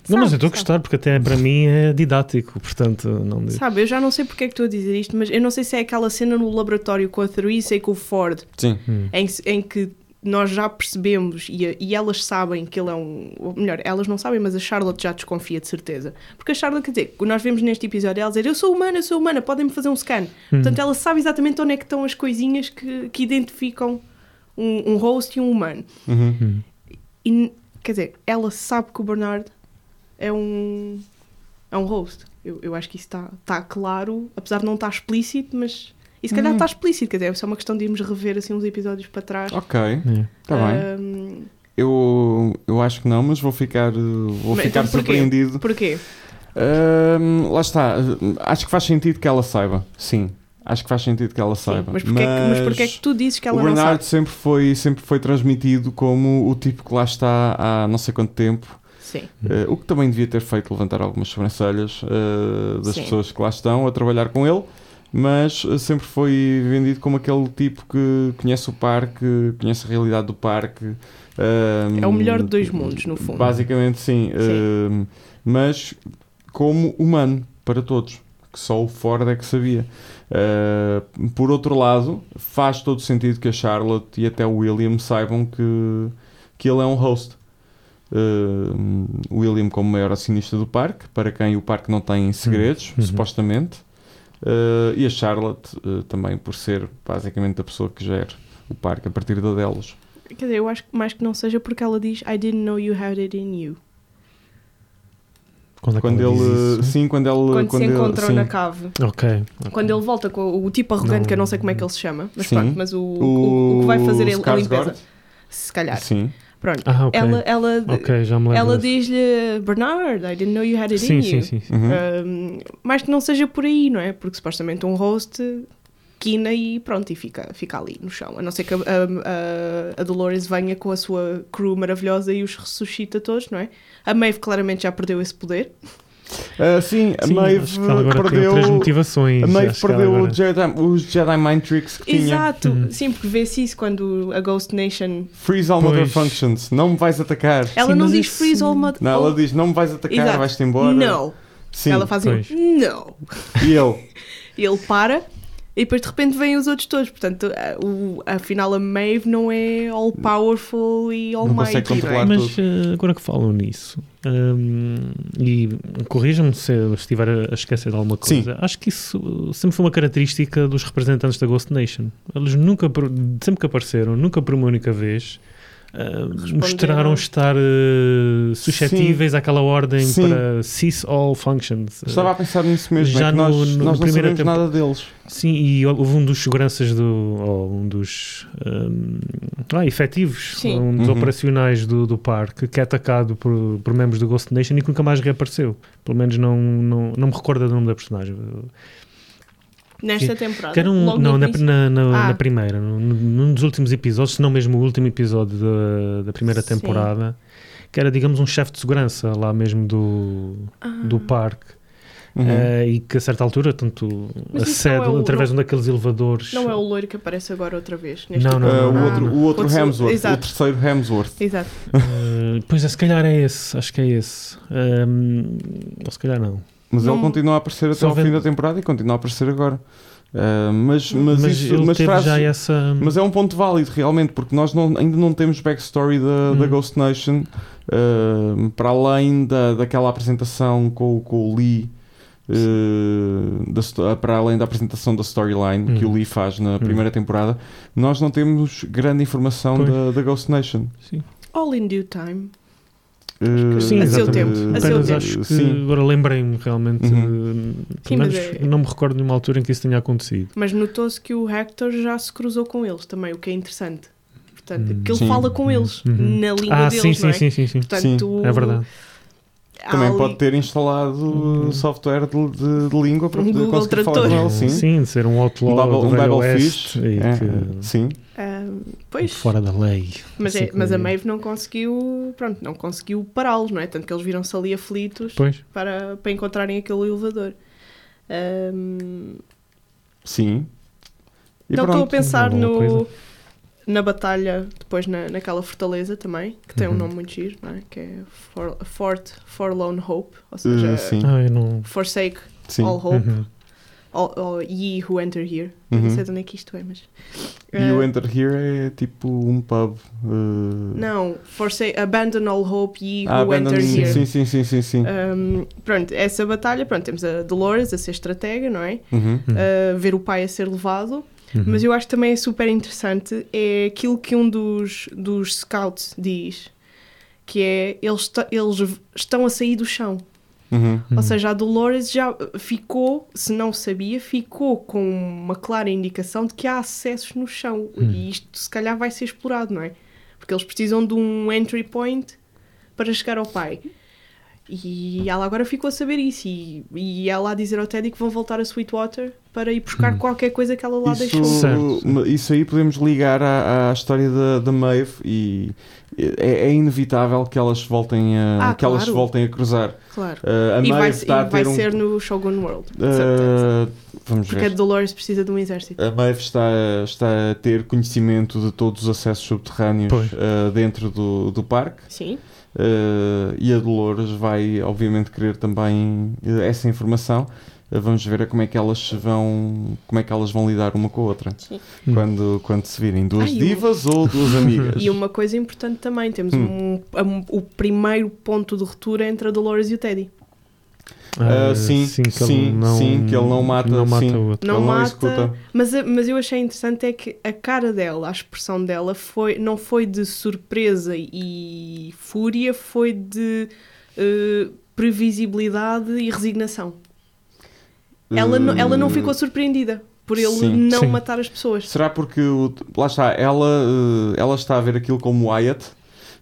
Não, mas eu estou a Sabe, gostar porque até para mim é didático, portanto não me... Sabe, eu já não sei porque é que estou a dizer isto, mas eu não sei se é aquela cena no laboratório com a Theresa e com o Ford, Sim. Hum. em, em que nós já percebemos e, e elas sabem que ele é um. Ou melhor, elas não sabem, mas a Charlotte já desconfia de certeza. Porque a Charlotte, quer dizer, nós vemos neste episódio ela dizer: Eu sou humana, eu sou humana, podem-me fazer um scan. Hum. Portanto, ela sabe exatamente onde é que estão as coisinhas que, que identificam um, um host e um humano. Uhum. Hum. E, quer dizer, ela sabe que o Bernard é um, é um host. Eu, eu acho que isso está tá claro, apesar de não estar explícito, mas. E se calhar Hum. está explícito, quer dizer, é só uma questão de irmos rever assim uns episódios para trás. Ok, É. está bem. Eu, eu acho que não, mas vou ficar, vou Mas ficar então porquê? surpreendido. porquê? Ahm, lá está. Acho que faz sentido que ela saiba. Sim. Acho que faz sentido que ela Sim, saiba. mas porquê, é que- mas porquê é que tu dizes que ela o não Bernardo sabe? sempre foi, sempre foi transmitido como o tipo que lá está há não sei quanto tempo. Sim. Eh, o que também devia ter feito levantar algumas sobrancelhas eh, das Sim. pessoas que lá estão a trabalhar com ele, mas eh, sempre foi vendido como aquele tipo que conhece o parque, conhece a realidade do parque. É o melhor de dois mundos, no fundo. Basicamente, sim. eh, mas como humano para todos, que só o Ford é que sabia. Por outro lado, faz todo sentido que a Charlotte e até o William saibam que, que ele é um host. Uh, William como maior acionista do parque, para quem o parque não tem segredos, Uhum. supostamente, Uh, e a Charlotte uh, também por ser basicamente a pessoa que gera o parque a partir da delas. Quer dizer, eu acho que mais que não seja porque ela diz I didn't know you had it in you. Quando, é Quando ele, sim, quando ele, Quando, se ele- encontram sim. na cave. Ok. ok. Quando ele volta com o, o tipo arrogante, Não- que eu não sei como é que ele se chama, mas Sim. pronto, mas o, o, o que vai fazer a, a limpeza. Se calhar. Sim. Lembro. Ah, ok. Ela, ela, Ok, já me lembro. ela diz-lhe Bernard, I didn't know you had it Sim, in sim, you. sim. sim. Uhum. Um, mas que não seja por aí, não é? Porque supostamente um host quina e pronto, e fica, fica ali no chão. A não ser que a, a, a Dolores venha com a sua crew maravilhosa e os ressuscita todos, não é? A Maeve claramente já perdeu esse poder. Uh, sim, a Sim, Maeve acho que ela agora tem perdeu. outras motivações. A Maeve perdeu agora- o Jedi- os Jedi Mind Tricks que tinha. Exato, Uhum. sim, porque vê-se isso quando a Ghost Nation. Freeze all mother Pois. functions. Não me vais atacar. Ela Sim, não diz isso- freeze all mud. Não, ela diz: Não me vais atacar, Exato. vais-te embora. Não. Sim. Ela faz um não. E ele? E (laughs) ele para e depois de repente vêm os outros todos. Portanto, a- o, afinal a Maeve não é all powerful e consegue não é? controlar. Mas tudo. eh, agora que falam nisso, hum, e corrijam-me se eu estiver a a esquecer de alguma coisa, acho que isso sempre foi uma característica dos representantes da Ghost Nation. Eles nunca, por- sempre que apareceram, nunca por uma única vez, ah, mostraram estar eh, suscetíveis àquela ordem Sim. para cease all functions. Estava a pensar nisso mesmo. Já é que nós, no- no- nós no não sabemos tempo- nada deles. Sim, e houve um dos seguranças do. ou um dos. hum, ah, efetivos, Sim. um dos Uhum. operacionais do, do parque, que é atacado por, por membros do Ghost Nation e que nunca mais reapareceu. Pelo menos não, não, não me recordo do nome da personagem. Nesta temporada. Que era um, logo não, na, na, na- Ah. na primeira, num, num dos últimos episódios, se não mesmo o último episódio da, da primeira Sim. temporada, que era, digamos, um chefe de segurança lá mesmo do, Ah. do parque. Uhum. eh, e que a certa altura, tanto acede não é o- através de um daqueles elevadores. Não é o loiro que aparece agora outra vez. neste Não, não, Uh, o não, outro, o outro Outro- Hemsworth, o exato. terceiro Hemsworth. Exato. Eh, pois é, se calhar é esse, acho que é esse. Ehm, ou se calhar não. Mas Não- ele continua a aparecer até Só ao fim da temporada e continua a aparecer agora. Uh, mas, mas, Mas, isso, mas teve traz- já essa. Mas é um ponto válido, realmente, porque nós não- ainda não temos backstory da, da Hum. Ghost Nation, uh, para além da, daquela apresentação com, com o Lee, uh, da para além da apresentação da storyline Hum. que o Lee faz na primeira temporada, nós não temos grande informação da, da Ghost Nation. Sim, All in due time. Uh, Sim, A seu exatamente. tempo, a seu Apenas tempo. acho que Sim. agora lembrei-me realmente. Uhum. eh, Sim, menos é- não me recordo de uma altura em que isso tenha acontecido. Mas notou-se que o Hector já se cruzou com eles também, o que é interessante. Portanto, Hum. que ele Sim. fala com eles Uhum. na língua Ah, deles, sim, não sim, é? sim, sim, sim. Portanto, É verdade. Também pode ter instalado Hum. software de, de- de língua para Um poder Google conseguir falar Tradutor. com ele, sim. Sim, de ser um outlaw Um double, do um É, que- sim. Ah, e pois, fora da lei. mas, Assim é, mas a Maeve não conseguiu, pronto, não conseguiu pará-los, não é? Tanto que eles viram-se ali aflitos Pois. para, para encontrarem aquele elevador. Ahm, Sim. E não estou a pensar boa no, coisa. Na batalha, depois na, naquela fortaleza também, que tem um Uhum. nome muito giro, não é? Que é For, Fort Forlorn Hope, ou seja, Uh, sim, Ah, não. Forsake sim. all hope, Uhum. all, all ye who enter here. Uhum. Não sei de onde é que isto é, mas... E o Ah, Enter Here é tipo um pub. uh, Não, forsake, abandon all hope, ye who ah, Abandon- enter here. Sim, sim, sim, sim, sim. Um, pronto, essa batalha, pronto, temos a Dolores a ser estratega, não é? Uhum. Ver o pai a ser levado. Uhum. Mas eu acho que também é super interessante é aquilo que um dos, dos scouts diz, que é eles, eles estão a sair do chão. Uhum. Ou seja, a Dolores já ficou, se não sabia, ficou com uma clara indicação de que há acessos no chão. Hum. E isto se calhar vai ser explorado, não é? Porque eles precisam de um entry point para chegar ao pai. E ela agora ficou a saber isso. E, e ela a dizer ao Teddy que vão voltar a Sweetwater para ir buscar Hum. qualquer coisa que ela lá deixou. Isso, Certo. isso aí podemos ligar à, à história da, da Maeve e é, é inevitável que elas voltem a, Ah, que elas claro. voltem a cruzar. Claro. Uh, a E vai, Maeve e está a vai ter um. ser no Shogun World, de certeza. uh, vamos Porque a ver. Dolores precisa de um exército. A Maeve está, está a ter conhecimento de todos os acessos subterrâneos uh, dentro do, do parque. Sim. Uh, e a Dolores vai, obviamente, querer também essa informação. Uh, vamos ver como é que elas vão, como é que elas vão lidar uma com a outra Sim. Hum. quando, quando se virem duas Ai, divas ou duas amigas. E uma coisa importante também, temos Hum. um, um- o primeiro ponto de ruptura entre a Dolores e o Teddy. Ah, Ah, sim, que ele sim, sim, que ele não mata, não mata sim. o outro. Não Ele não mata, executa. mas, a- mas eu achei interessante é que a cara dela, a expressão dela, foi, não foi de surpresa e fúria, foi de eh, previsibilidade e resignação. Ela, não- ela não ficou surpreendida por ele Sim. não Sim. matar as pessoas. Será porque o- lá está, ela, eh, ela está a ver aquilo como Wyatt,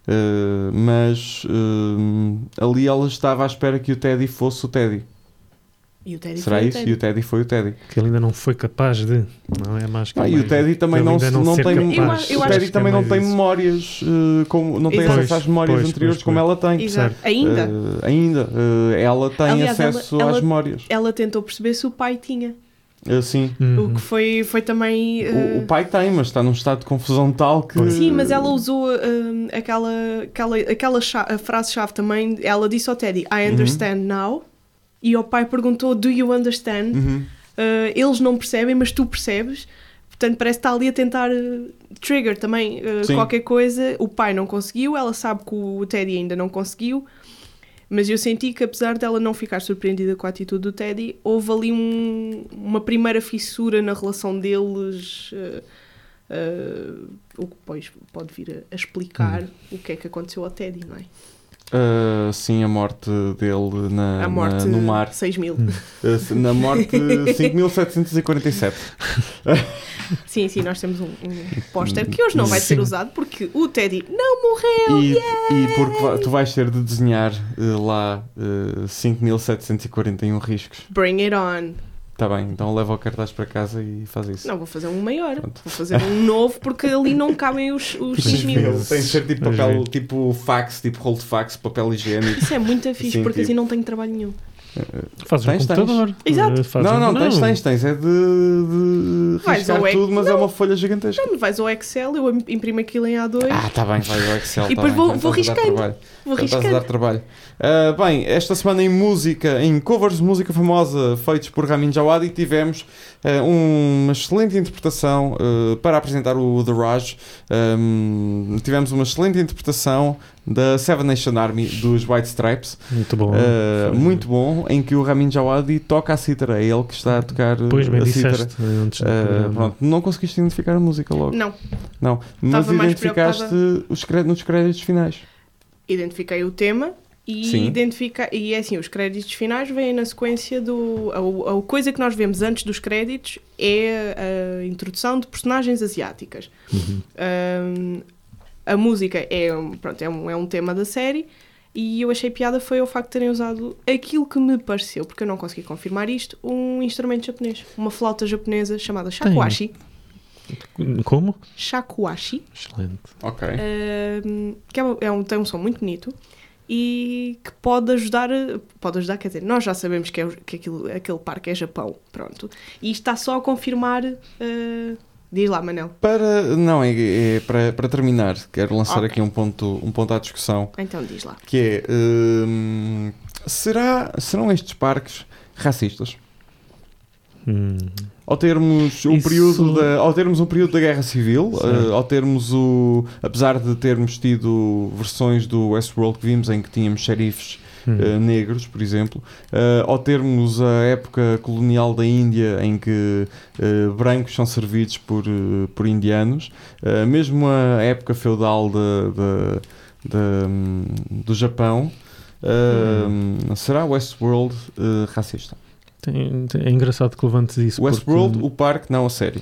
eh, mas eh, ali ela estava à espera que o Teddy fosse o Teddy. E o Teddy Será foi o isso? Teddy. E o Teddy foi o Teddy. Que ele ainda não foi capaz de. Não é mais que Ah, e o Teddy também não, não não tem. capaz. Eu eu o Teddy também é não tem isso. memórias, eh, como, não tem acesso às memórias Pois, anteriores pois, como ela tem. Exato. Ainda. Eh, ainda. Eh, ela tem Aliás, ela- acesso ela- às memórias. Ela tentou perceber se o pai tinha. Sim. Uhum. O que foi, foi também. O, eh, o pai tem, mas está num estado de confusão tal que. Sim, mas ela usou aquela, aquela, aquela frase-chave também. Ela disse ao Teddy, I understand now. E ao pai perguntou, Do you understand? Uhum. Uh, eles não percebem, mas tu percebes. Portanto, parece que está ali a tentar uh, trigger também uh, qualquer coisa. O pai não conseguiu, ela sabe que o Teddy ainda não conseguiu. Mas eu senti que, apesar dela não ficar surpreendida com a atitude do Teddy, houve ali um- uma primeira fissura na relação deles. o que depois pode vir a, a explicar o que é que aconteceu ao Teddy, não é? Uh, sim, a morte dele na, A morte na- no mar. 6 mil. Hum. Uh, na morte (laughs) 5747. Sim, sim, nós temos um, um póster que hoje não vai ser Sim. usado porque o Teddy não morreu. E, e porque tu vais ter de desenhar uh, lá uh, 5741 riscos. Bring it on. Está bem, então leva o cartaz para casa e faz isso. Não, vou fazer um maior. Pronto. Vou fazer um novo porque ali não cabem os, os 6 mil. Tem de ser tipo papel, tipo fax, tipo rolo de fax, papel higiênico. Isso é muito fixe Sim, porque tipo- assim não tenho trabalho nenhum. Faz um Tens, tens. computador. Exato. eh, faz não, um- não, tens, tens, tens. É de, de Vais riscar tudo, mas é uma folha gigantesca. Não, vais ao Excel, eu imprimo aquilo em A2, Ah, tá bem, vai ao Excel. E tá depois bem, vou- já vou riscando. vou Já estás a dar riscando. trabalho. Ah, bem, esta semana em música, em covers de música famosa feitos por Ramin Djawadi, tivemos ah, uma excelente interpretação ah, para apresentar o The Raj. Ahm, tivemos uma excelente interpretação da Seven Nation Army dos White Stripes. Muito bom. Foi- muito bom, em que o Ramin Djawadi toca a cítara. É ele que está a tocar Pois bem a cítara. disseste antes programa. pronto, não conseguiste identificar a música logo. Não, Não, mas Estava identificaste os cre- nos créditos finais. identifiquei o tema e Sim. identifica e é assim, os créditos finais vêm na sequência do a, a coisa que nós vemos antes dos créditos é a introdução de personagens asiáticas. Uhum. Ahm, a música é, um- pronto, é, um, é um tema da série e eu achei piada foi o facto de terem usado aquilo que me pareceu, porque eu não consegui confirmar isto, um instrumento japonês, uma flauta japonesa chamada shakuhachi. Como? Shakuhachi. Excelente. Ok. Ahm, que é um, é um- tem um som muito bonito e que pode ajudar, pode ajudar, quer dizer, nós já sabemos que, é, que aquilo, aquele parque é Japão, pronto. E isto está só a confirmar, ah, diz lá, Manel. Para, não, é, é para, para terminar, quero lançar Ok. aqui um ponto, um ponto à discussão, Então diz lá. que é, hum, será, serão estes parques racistas? Hum. Ao termos, um Isso- período da, ao termos um período da Guerra Civil, eh, ao termos o... Apesar de termos tido versões do Westworld que vimos em que tínhamos xerifes Hum. eh, negros, por exemplo, eh, ao termos a época colonial da Índia em que eh, brancos são servidos por, por indianos, mesmo a época feudal de, de- de, hum, do Japão, eh, será Westworld racista? É engraçado que levantes isso. Westworld, porque, o parque, não a série.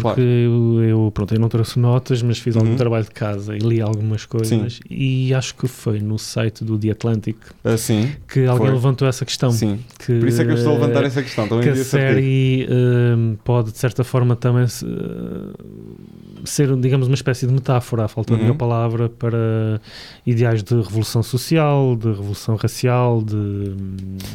Porque claro. eu, pronto, eu não trouxe notas, mas fiz algum Uhum. trabalho de casa e li algumas coisas. E acho que foi no site do The Atlantic Ah, sim, que alguém Foi. levantou essa questão. sim. Que, Por isso é que eu estou a levantar essa questão. Também que a série hum, pode, de certa forma, também se- uh, ser, digamos, uma espécie de metáfora, à falta de Uhum. melhor palavra, para ideais de revolução social, de revolução racial, de...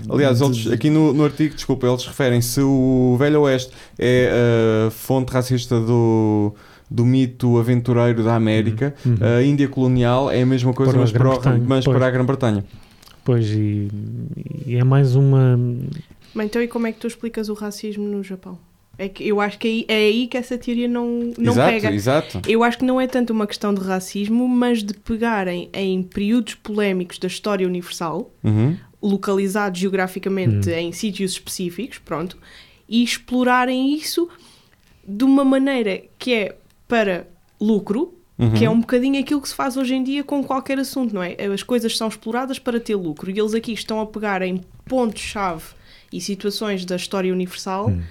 Aliás, de- eles, aqui no, no artigo, desculpa, eles referem-se o Velho Oeste é a fonte racista do, do mito aventureiro da América. Uhum. A Índia colonial é a mesma coisa, Para a mas, para, o- Grã-Bretanha, mas pois. para a Grã-Bretanha. Pois, e, e é mais uma... Mas então, e como é que tu explicas o racismo no Japão? É que eu acho que aí- é aí que essa teoria não, não exato, pega. exato. Eu acho que não é tanto uma questão de racismo, mas de pegarem em períodos polémicos da história universal, Uhum. localizados geograficamente Hum. em sítios específicos, pronto, e explorarem isso de uma maneira que é para lucro, Uhum. que é um bocadinho aquilo que se faz hoje em dia com qualquer assunto, não é? As coisas são exploradas para ter lucro e eles aqui estão a pegar em pontos-chave e situações da história universal Hum.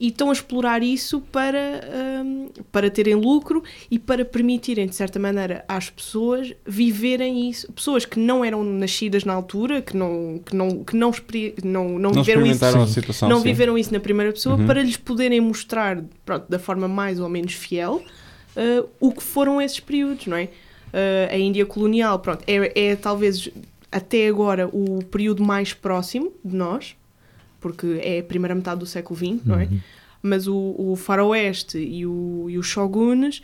E estão a explorar isso para, hum, para terem lucro e para permitirem, de certa maneira, às pessoas viverem isso. Pessoas que não eram nascidas na altura, que não, que não, que não, não, não Não viveram isso situação. não sim. viveram isso na primeira pessoa Uhum. para lhes poderem mostrar pronto, da forma mais ou menos fiel uh, o que foram esses períodos, não é? Uh, a Índia colonial, pronto, é, é talvez até agora o período mais próximo de nós, porque é a primeira metade do século XX, não é? Uhum. Mas o, o faroeste e, o, e os shoguns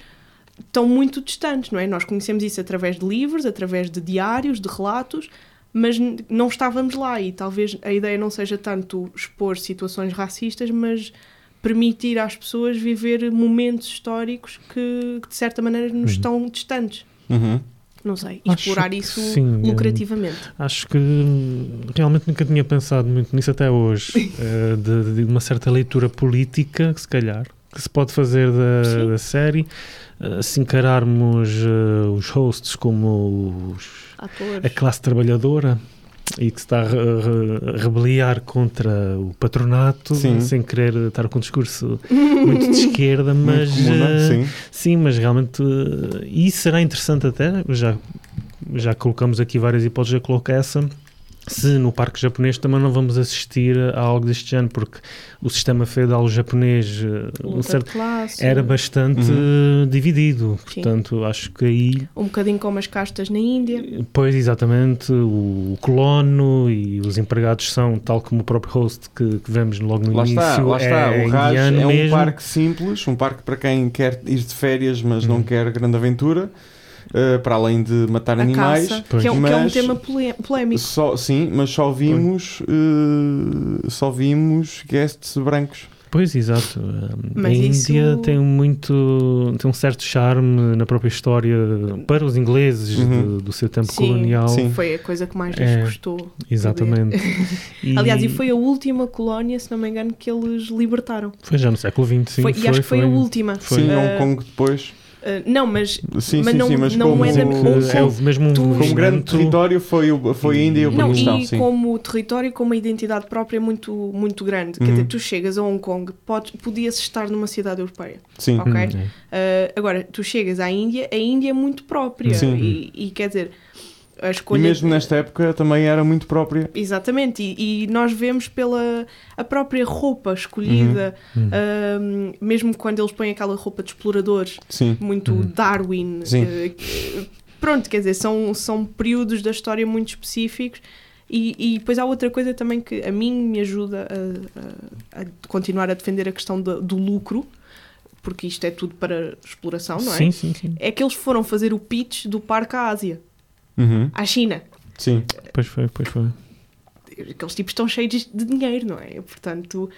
estão muito distantes, não é? Nós conhecemos isso através de livros, através de diários, de relatos, mas não estávamos lá e talvez a ideia não seja tanto expor situações racistas, mas permitir às pessoas viver momentos históricos que, que, de certa maneira nos Uhum. estão distantes. Uhum. Não sei, Acho explorar que isso sim, lucrativamente. Acho que hum, realmente nunca tinha pensado muito nisso até hoje, (laughs) eh, de, de uma certa leitura política, se calhar, que se pode fazer da, da série, eh, se encararmos eh, os hosts como os- a classe trabalhadora e que está a, re- a rebeliar contra o patronato, Sim. sem querer estar com um discurso muito de esquerda, mas é? eh, Sim. Sim, mas realmente eh, e será interessante até, já, já colocamos aqui várias hipóteses, já coloco essa, se no parque japonês também não vamos assistir a algo deste género, porque o sistema feudal japonês eh, um certo- era bastante Uhum. eh, dividido. Sim. Portanto, acho que aí, um bocadinho como as castas na Índia. pois exatamente, o colono e os empregados são, tal como o próprio host que, que vemos logo no Lá início, está, lá está. é o Raj é um mesmo. parque simples, um parque para quem quer ir de férias, mas não Uhum. quer grande aventura, uh, para além de matar A animais. caça, que é, um, que é um tema polé- polémico. Só, sim, mas só vimos uh, só vimos guests brancos. Pois, exato. Um, Mas a isso- Índia tem muito, tem um certo charme na própria história para os ingleses Uhum. do, do seu tempo Sim. colonial. Sim. Foi a coisa que mais lhes É, gostou. Exatamente. (laughs) E- Aliás, e foi a última colónia, se não me engano, que eles libertaram. Foi já no século XX, sim. Foi- e acho que foi, a última. Foi. Sim, Uh, Hong Kong depois. Uh, não, mas Sim, mas sim, não- sim, mas não como, é da- é o mesmo tu- como grande movimento- território foi, o- foi a Índia e o não, Paquistão, e sim. como território, com uma identidade própria muito, muito grande. Quer Uhum. dizer, tu chegas a Hong Kong, podes, podias estar numa cidade europeia. Sim. Ok. Hum, é. Uh, agora, tu chegas à Índia, a Índia é muito própria. Sim. E, e quer dizer, a E escolha. mesmo nesta época também era muito própria. Exatamente, e, e nós vemos pela a própria roupa escolhida, Hum. um, mesmo quando eles põem aquela roupa de exploradores, Sim. muito Uhum. Darwin. Sim. que- pronto, quer dizer, são, são períodos da história muito específicos. E, e depois há outra coisa também que a mim me ajuda a, a- a continuar a defender a questão do, do lucro, porque isto é tudo para exploração, não é? Sim, sim, sim. É que eles foram fazer o pitch do parque à Ásia, Uhum. à China. Sim. Pois foi, pois foi. aqueles tipos estão cheios de dinheiro, não é? Portanto,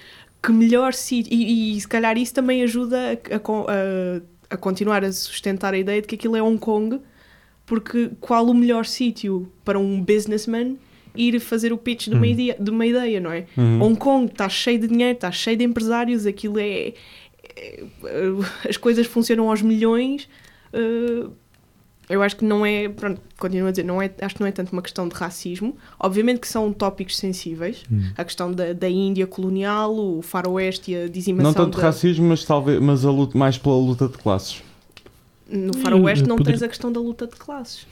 que melhor sítio. E, e se calhar isso também ajuda a, a a- continuar a sustentar a ideia de que aquilo é Hong Kong, porque qual o melhor sítio para um businessman ir fazer o pitch de uma, Hum. ideia, de uma ideia, não é? Uhum. Hong Kong está cheio de dinheiro, está cheio de empresários, aquilo é. é- as coisas funcionam aos milhões. eh, eu acho que não é, pronto, continuo a dizer, não é, acho que não é tanto uma questão de racismo. Obviamente que são tópicos sensíveis. Hum. A questão da, da Índia colonial, o faroeste e a dizimação Não tanto da- racismo, mas talvez mas a luta, mais pela luta de classes. No faroeste Eu não poderia- tens a questão da luta de classes.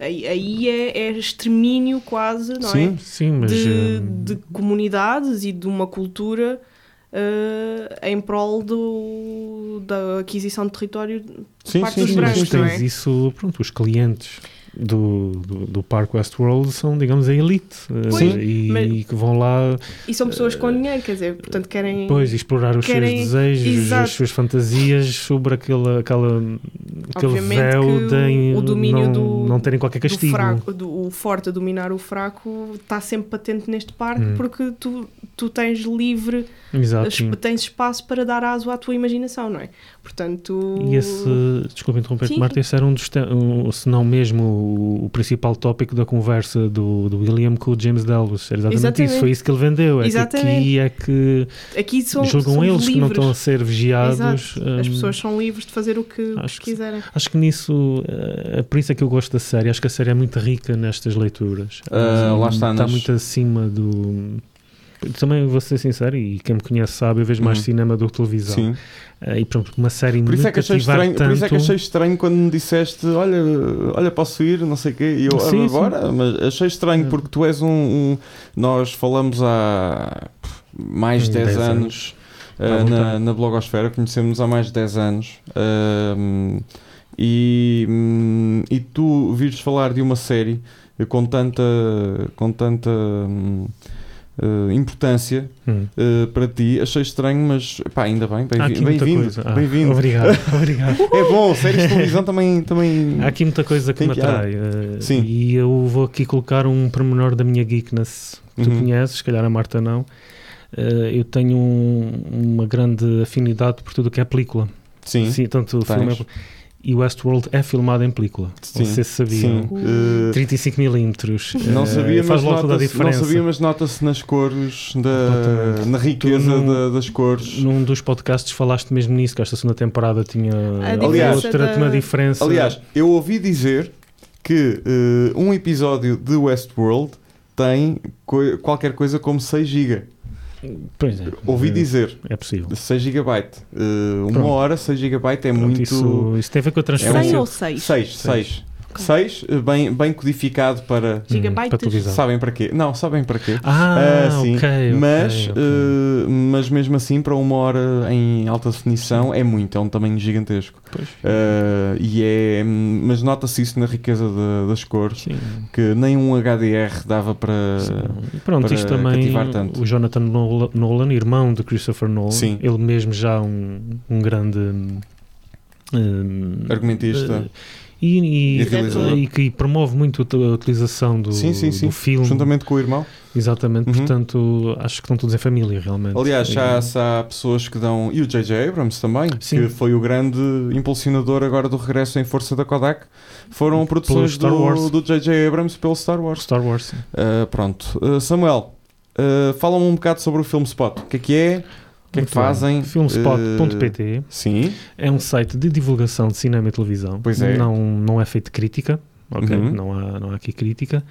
Aí, aí é, é extermínio quase, não é? Sim. Sim, mas. de, eh, de comunidades e de uma cultura eh, em prol do, da aquisição de território Sim, parte sim, dos brancos, sim, é? tens isso, pronto, os clientes do, do, do Parque Westworld são, digamos, a elite. eh, Pois, e mas- que vão lá, E são pessoas com dinheiro, quer dizer, portanto querem. pois, explorar os querem- seus desejos, Exato. as suas fantasias sobre aquela, aquela, aquele véu de o- domínio não, do- não terem qualquer do castigo. fraco, do, o forte a dominar o fraco está sempre patente neste parque Hum. porque tu, tu tens livre, Exato. sim. tens espaço para dar aso à tua imaginação, não é? Portanto. E esse, desculpa interromper, Sim. Marta, esse era um dos, um, se não mesmo o, o principal tópico da conversa do, do William com o James. Era exatamente, Exatamente. isso, foi isso que ele vendeu. É que Exatamente. aqui é que Aqui são, julgam somos eles que não livres. estão a ser vigiados. As hum, pessoas são livres de fazer o que, que acho que- quiserem. Acho que nisso, eh, por isso é que eu gosto da série. Acho que a série é muito rica nestas leituras. Ah, lá Hum, está, nas- muito acima do. Também vou ser sincero, e quem me conhece sabe, eu vejo mais Uhum. cinema do que televisão. Sim. Eh, e pronto, uma série Por isso, é que achei estranho, por isso é que tanto- achei estranho quando me disseste olha, olha posso ir, não sei o quê, e eu Sim, agora, mas achei estranho É. porque tu és um, um- nós falamos há mais de 10 10 anos, anos. ah, À na, na blogosfera, conhecemos há mais de 10 anos ahm, e, hum, e tu vires falar de uma série com tanta com tanta ah, importância Hum. ah, para ti, achei estranho, mas pá, ainda bem, bem-vindo. coisa. Ah, bem-vindo. Obrigado, (laughs) obrigado. É bom, séries de televisão também. também... Há aqui muita coisa que me atrai. eh, Sim. E eu vou aqui colocar um pormenor da minha geekness. que Tu Uhum. conheces, se calhar a Marta não. Eu tenho um- uma grande afinidade por tudo o que é película. Sim, sim. tanto Tens. filme é- E Westworld é filmado em película. Sim, Vocês sabiam. Uh, 35mm. não eh, sabia, faz mas toda a nota-se, não diferença. sabia, mas nota-se nas cores, da, na riqueza não- da- das cores. Num dos podcasts falaste mesmo nisso, que esta segunda temporada tinha diferença outra da- uma diferença. Aliás, eu ouvi dizer que uh, um episódio de Westworld tem co- qualquer coisa como 6 GB. Pois é, Ouvi é, dizer É possível. 6 GB. Uh, uma Pronto. hora, 6 GB é Pronto, muito. isso, isso tem a ver com a Cem transferência. ou seis? 6, 6. Ok. 6, bem, bem codificado para. Gigabytes. para televisão. Sabem para quê? Não, sabem para quê. Ah, Ah, sim. ok, ok, mas, ok. eh, mas mesmo assim, para uma hora em alta definição, é muito, é um tamanho gigantesco. Pois. Eh, e é, mas nota-se isso na riqueza da- das cores, Sim. que nem um HDR dava para. Sim. E pronto, para isto também, tanto. o Jonathan Nola- Nolan, irmão de Christopher Nolan, Sim. ele mesmo já um, um grande hum, hum, Argumentista. eh, e, e, E e que promove muito a utilização do, Sim, sim, sim. do filme. Juntamente com o irmão. Exatamente, Uhum. portanto, acho que estão todos em família, realmente. Aliás, já, já há pessoas que dão. E o J.J. Abrams também, Sim. que foi o grande impulsionador agora do regresso em força da Kodak. Foram produções do J.J. Abrams pelo Star Wars. Star Wars. Uh, pronto. Uh, Samuel, uh, fala-me um bocado sobre o Film Spot. O que é que é? O que é que fazem? Filmspot.pt Uh, sim. é um site de divulgação de cinema e televisão. Pois é. Não, não é feito crítica, ok? Uhum. Não, há, não há aqui crítica.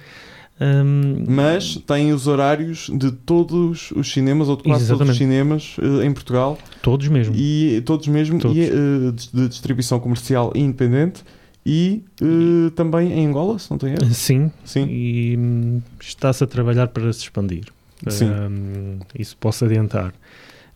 Hum, Mas tem os horários de todos os cinemas, ou de quase todos os cinemas uh, em Portugal. todos mesmo. E todos mesmo. Todos. E uh, de, distribuição comercial e independente. E uh, também em Angola, se não tenho erro. Sim, Sim. e hum, está-se a trabalhar para se expandir. Sim. Hum, isso posso adiantar.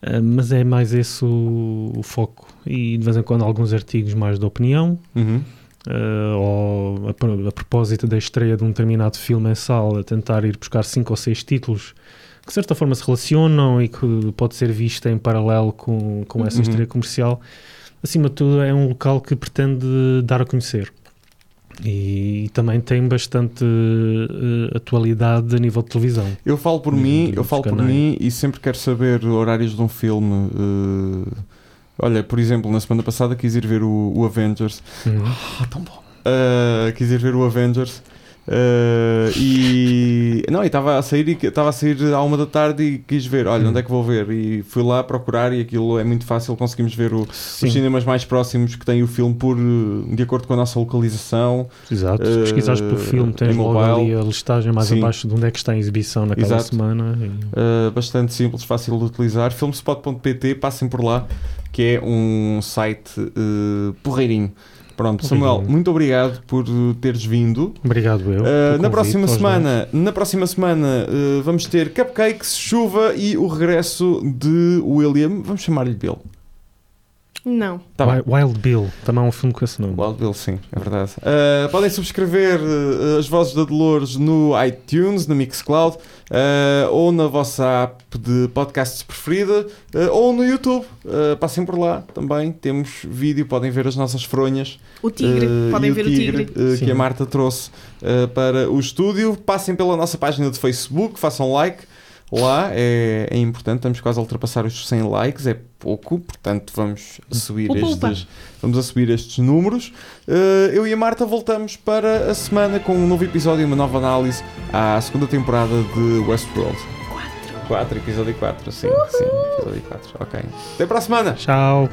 Hum, mas é mais esse o, o foco. E de vez em quando alguns artigos mais de opinião, Uhum. uh, ou a, a propósito da estreia de um determinado filme em sala, a tentar ir buscar cinco ou seis títulos que de certa forma se relacionam e que pode ser vista em paralelo com, com essa Uhum. estreia comercial. Acima de tudo, é um local que pretende dar a conhecer. E, também tem bastante eh, atualidade a nível de televisão. Eu falo por mim, dos eu falo por canais. mim e sempre quero saber horários de um filme. uh, olha, por exemplo, na semana passada quis ir ver o, o Avengers. Uhum. Ah, tão bom. Uh, quis ir ver o Avengers. Uh, e não, estava a sair estava a sair à uma da tarde e quis ver, olha, Hum. onde é que vou ver? E fui lá procurar e aquilo é muito fácil, conseguimos ver o- os cinemas mais próximos que têm o filme por uh, de acordo com a nossa localização. exato. Se eh, pesquisares pelo filme, tens logo ali a listagem mais Sim. abaixo de onde é que está em exibição naquela Exato. semana. E- Uh, bastante simples, fácil de utilizar. Filmspot.pt, passem por lá, que é um site uh, porreirinho. Pronto, Samuel, Porreirinho. muito obrigado por uh, teres vindo. Obrigado, eu. Uh, na próxima semana, na próxima semana uh, vamos ter cupcakes, chuva e o regresso de William. Vamos chamar-lhe Bill. Não. Tá bem. Wi- Wild Bill, também há um filme com esse nome. Wild Bill, sim, é verdade. Uh, podem subscrever uh, as vozes da Dolores no iTunes, no Mixcloud, uh, ou na vossa app de podcasts preferida, uh, ou no YouTube. Uh, passem por lá também. Temos vídeo, podem ver as nossas fronhas. O tigre. uh, Podem e ver o tigre. uh, Sim. que a Marta trouxe uh, para o estúdio. Passem pela nossa página de Facebook, façam like. Lá é, é importante, estamos quase a ultrapassar os 100 likes, é pouco, portanto vamos a subir, estes, vamos a subir estes números. Uh, eu e a Marta voltamos para a semana com um novo episódio e uma nova análise à segunda temporada de Westworld. 4, episódio 4, sim, sim, episódio 4, ok. Até para a semana! Tchau.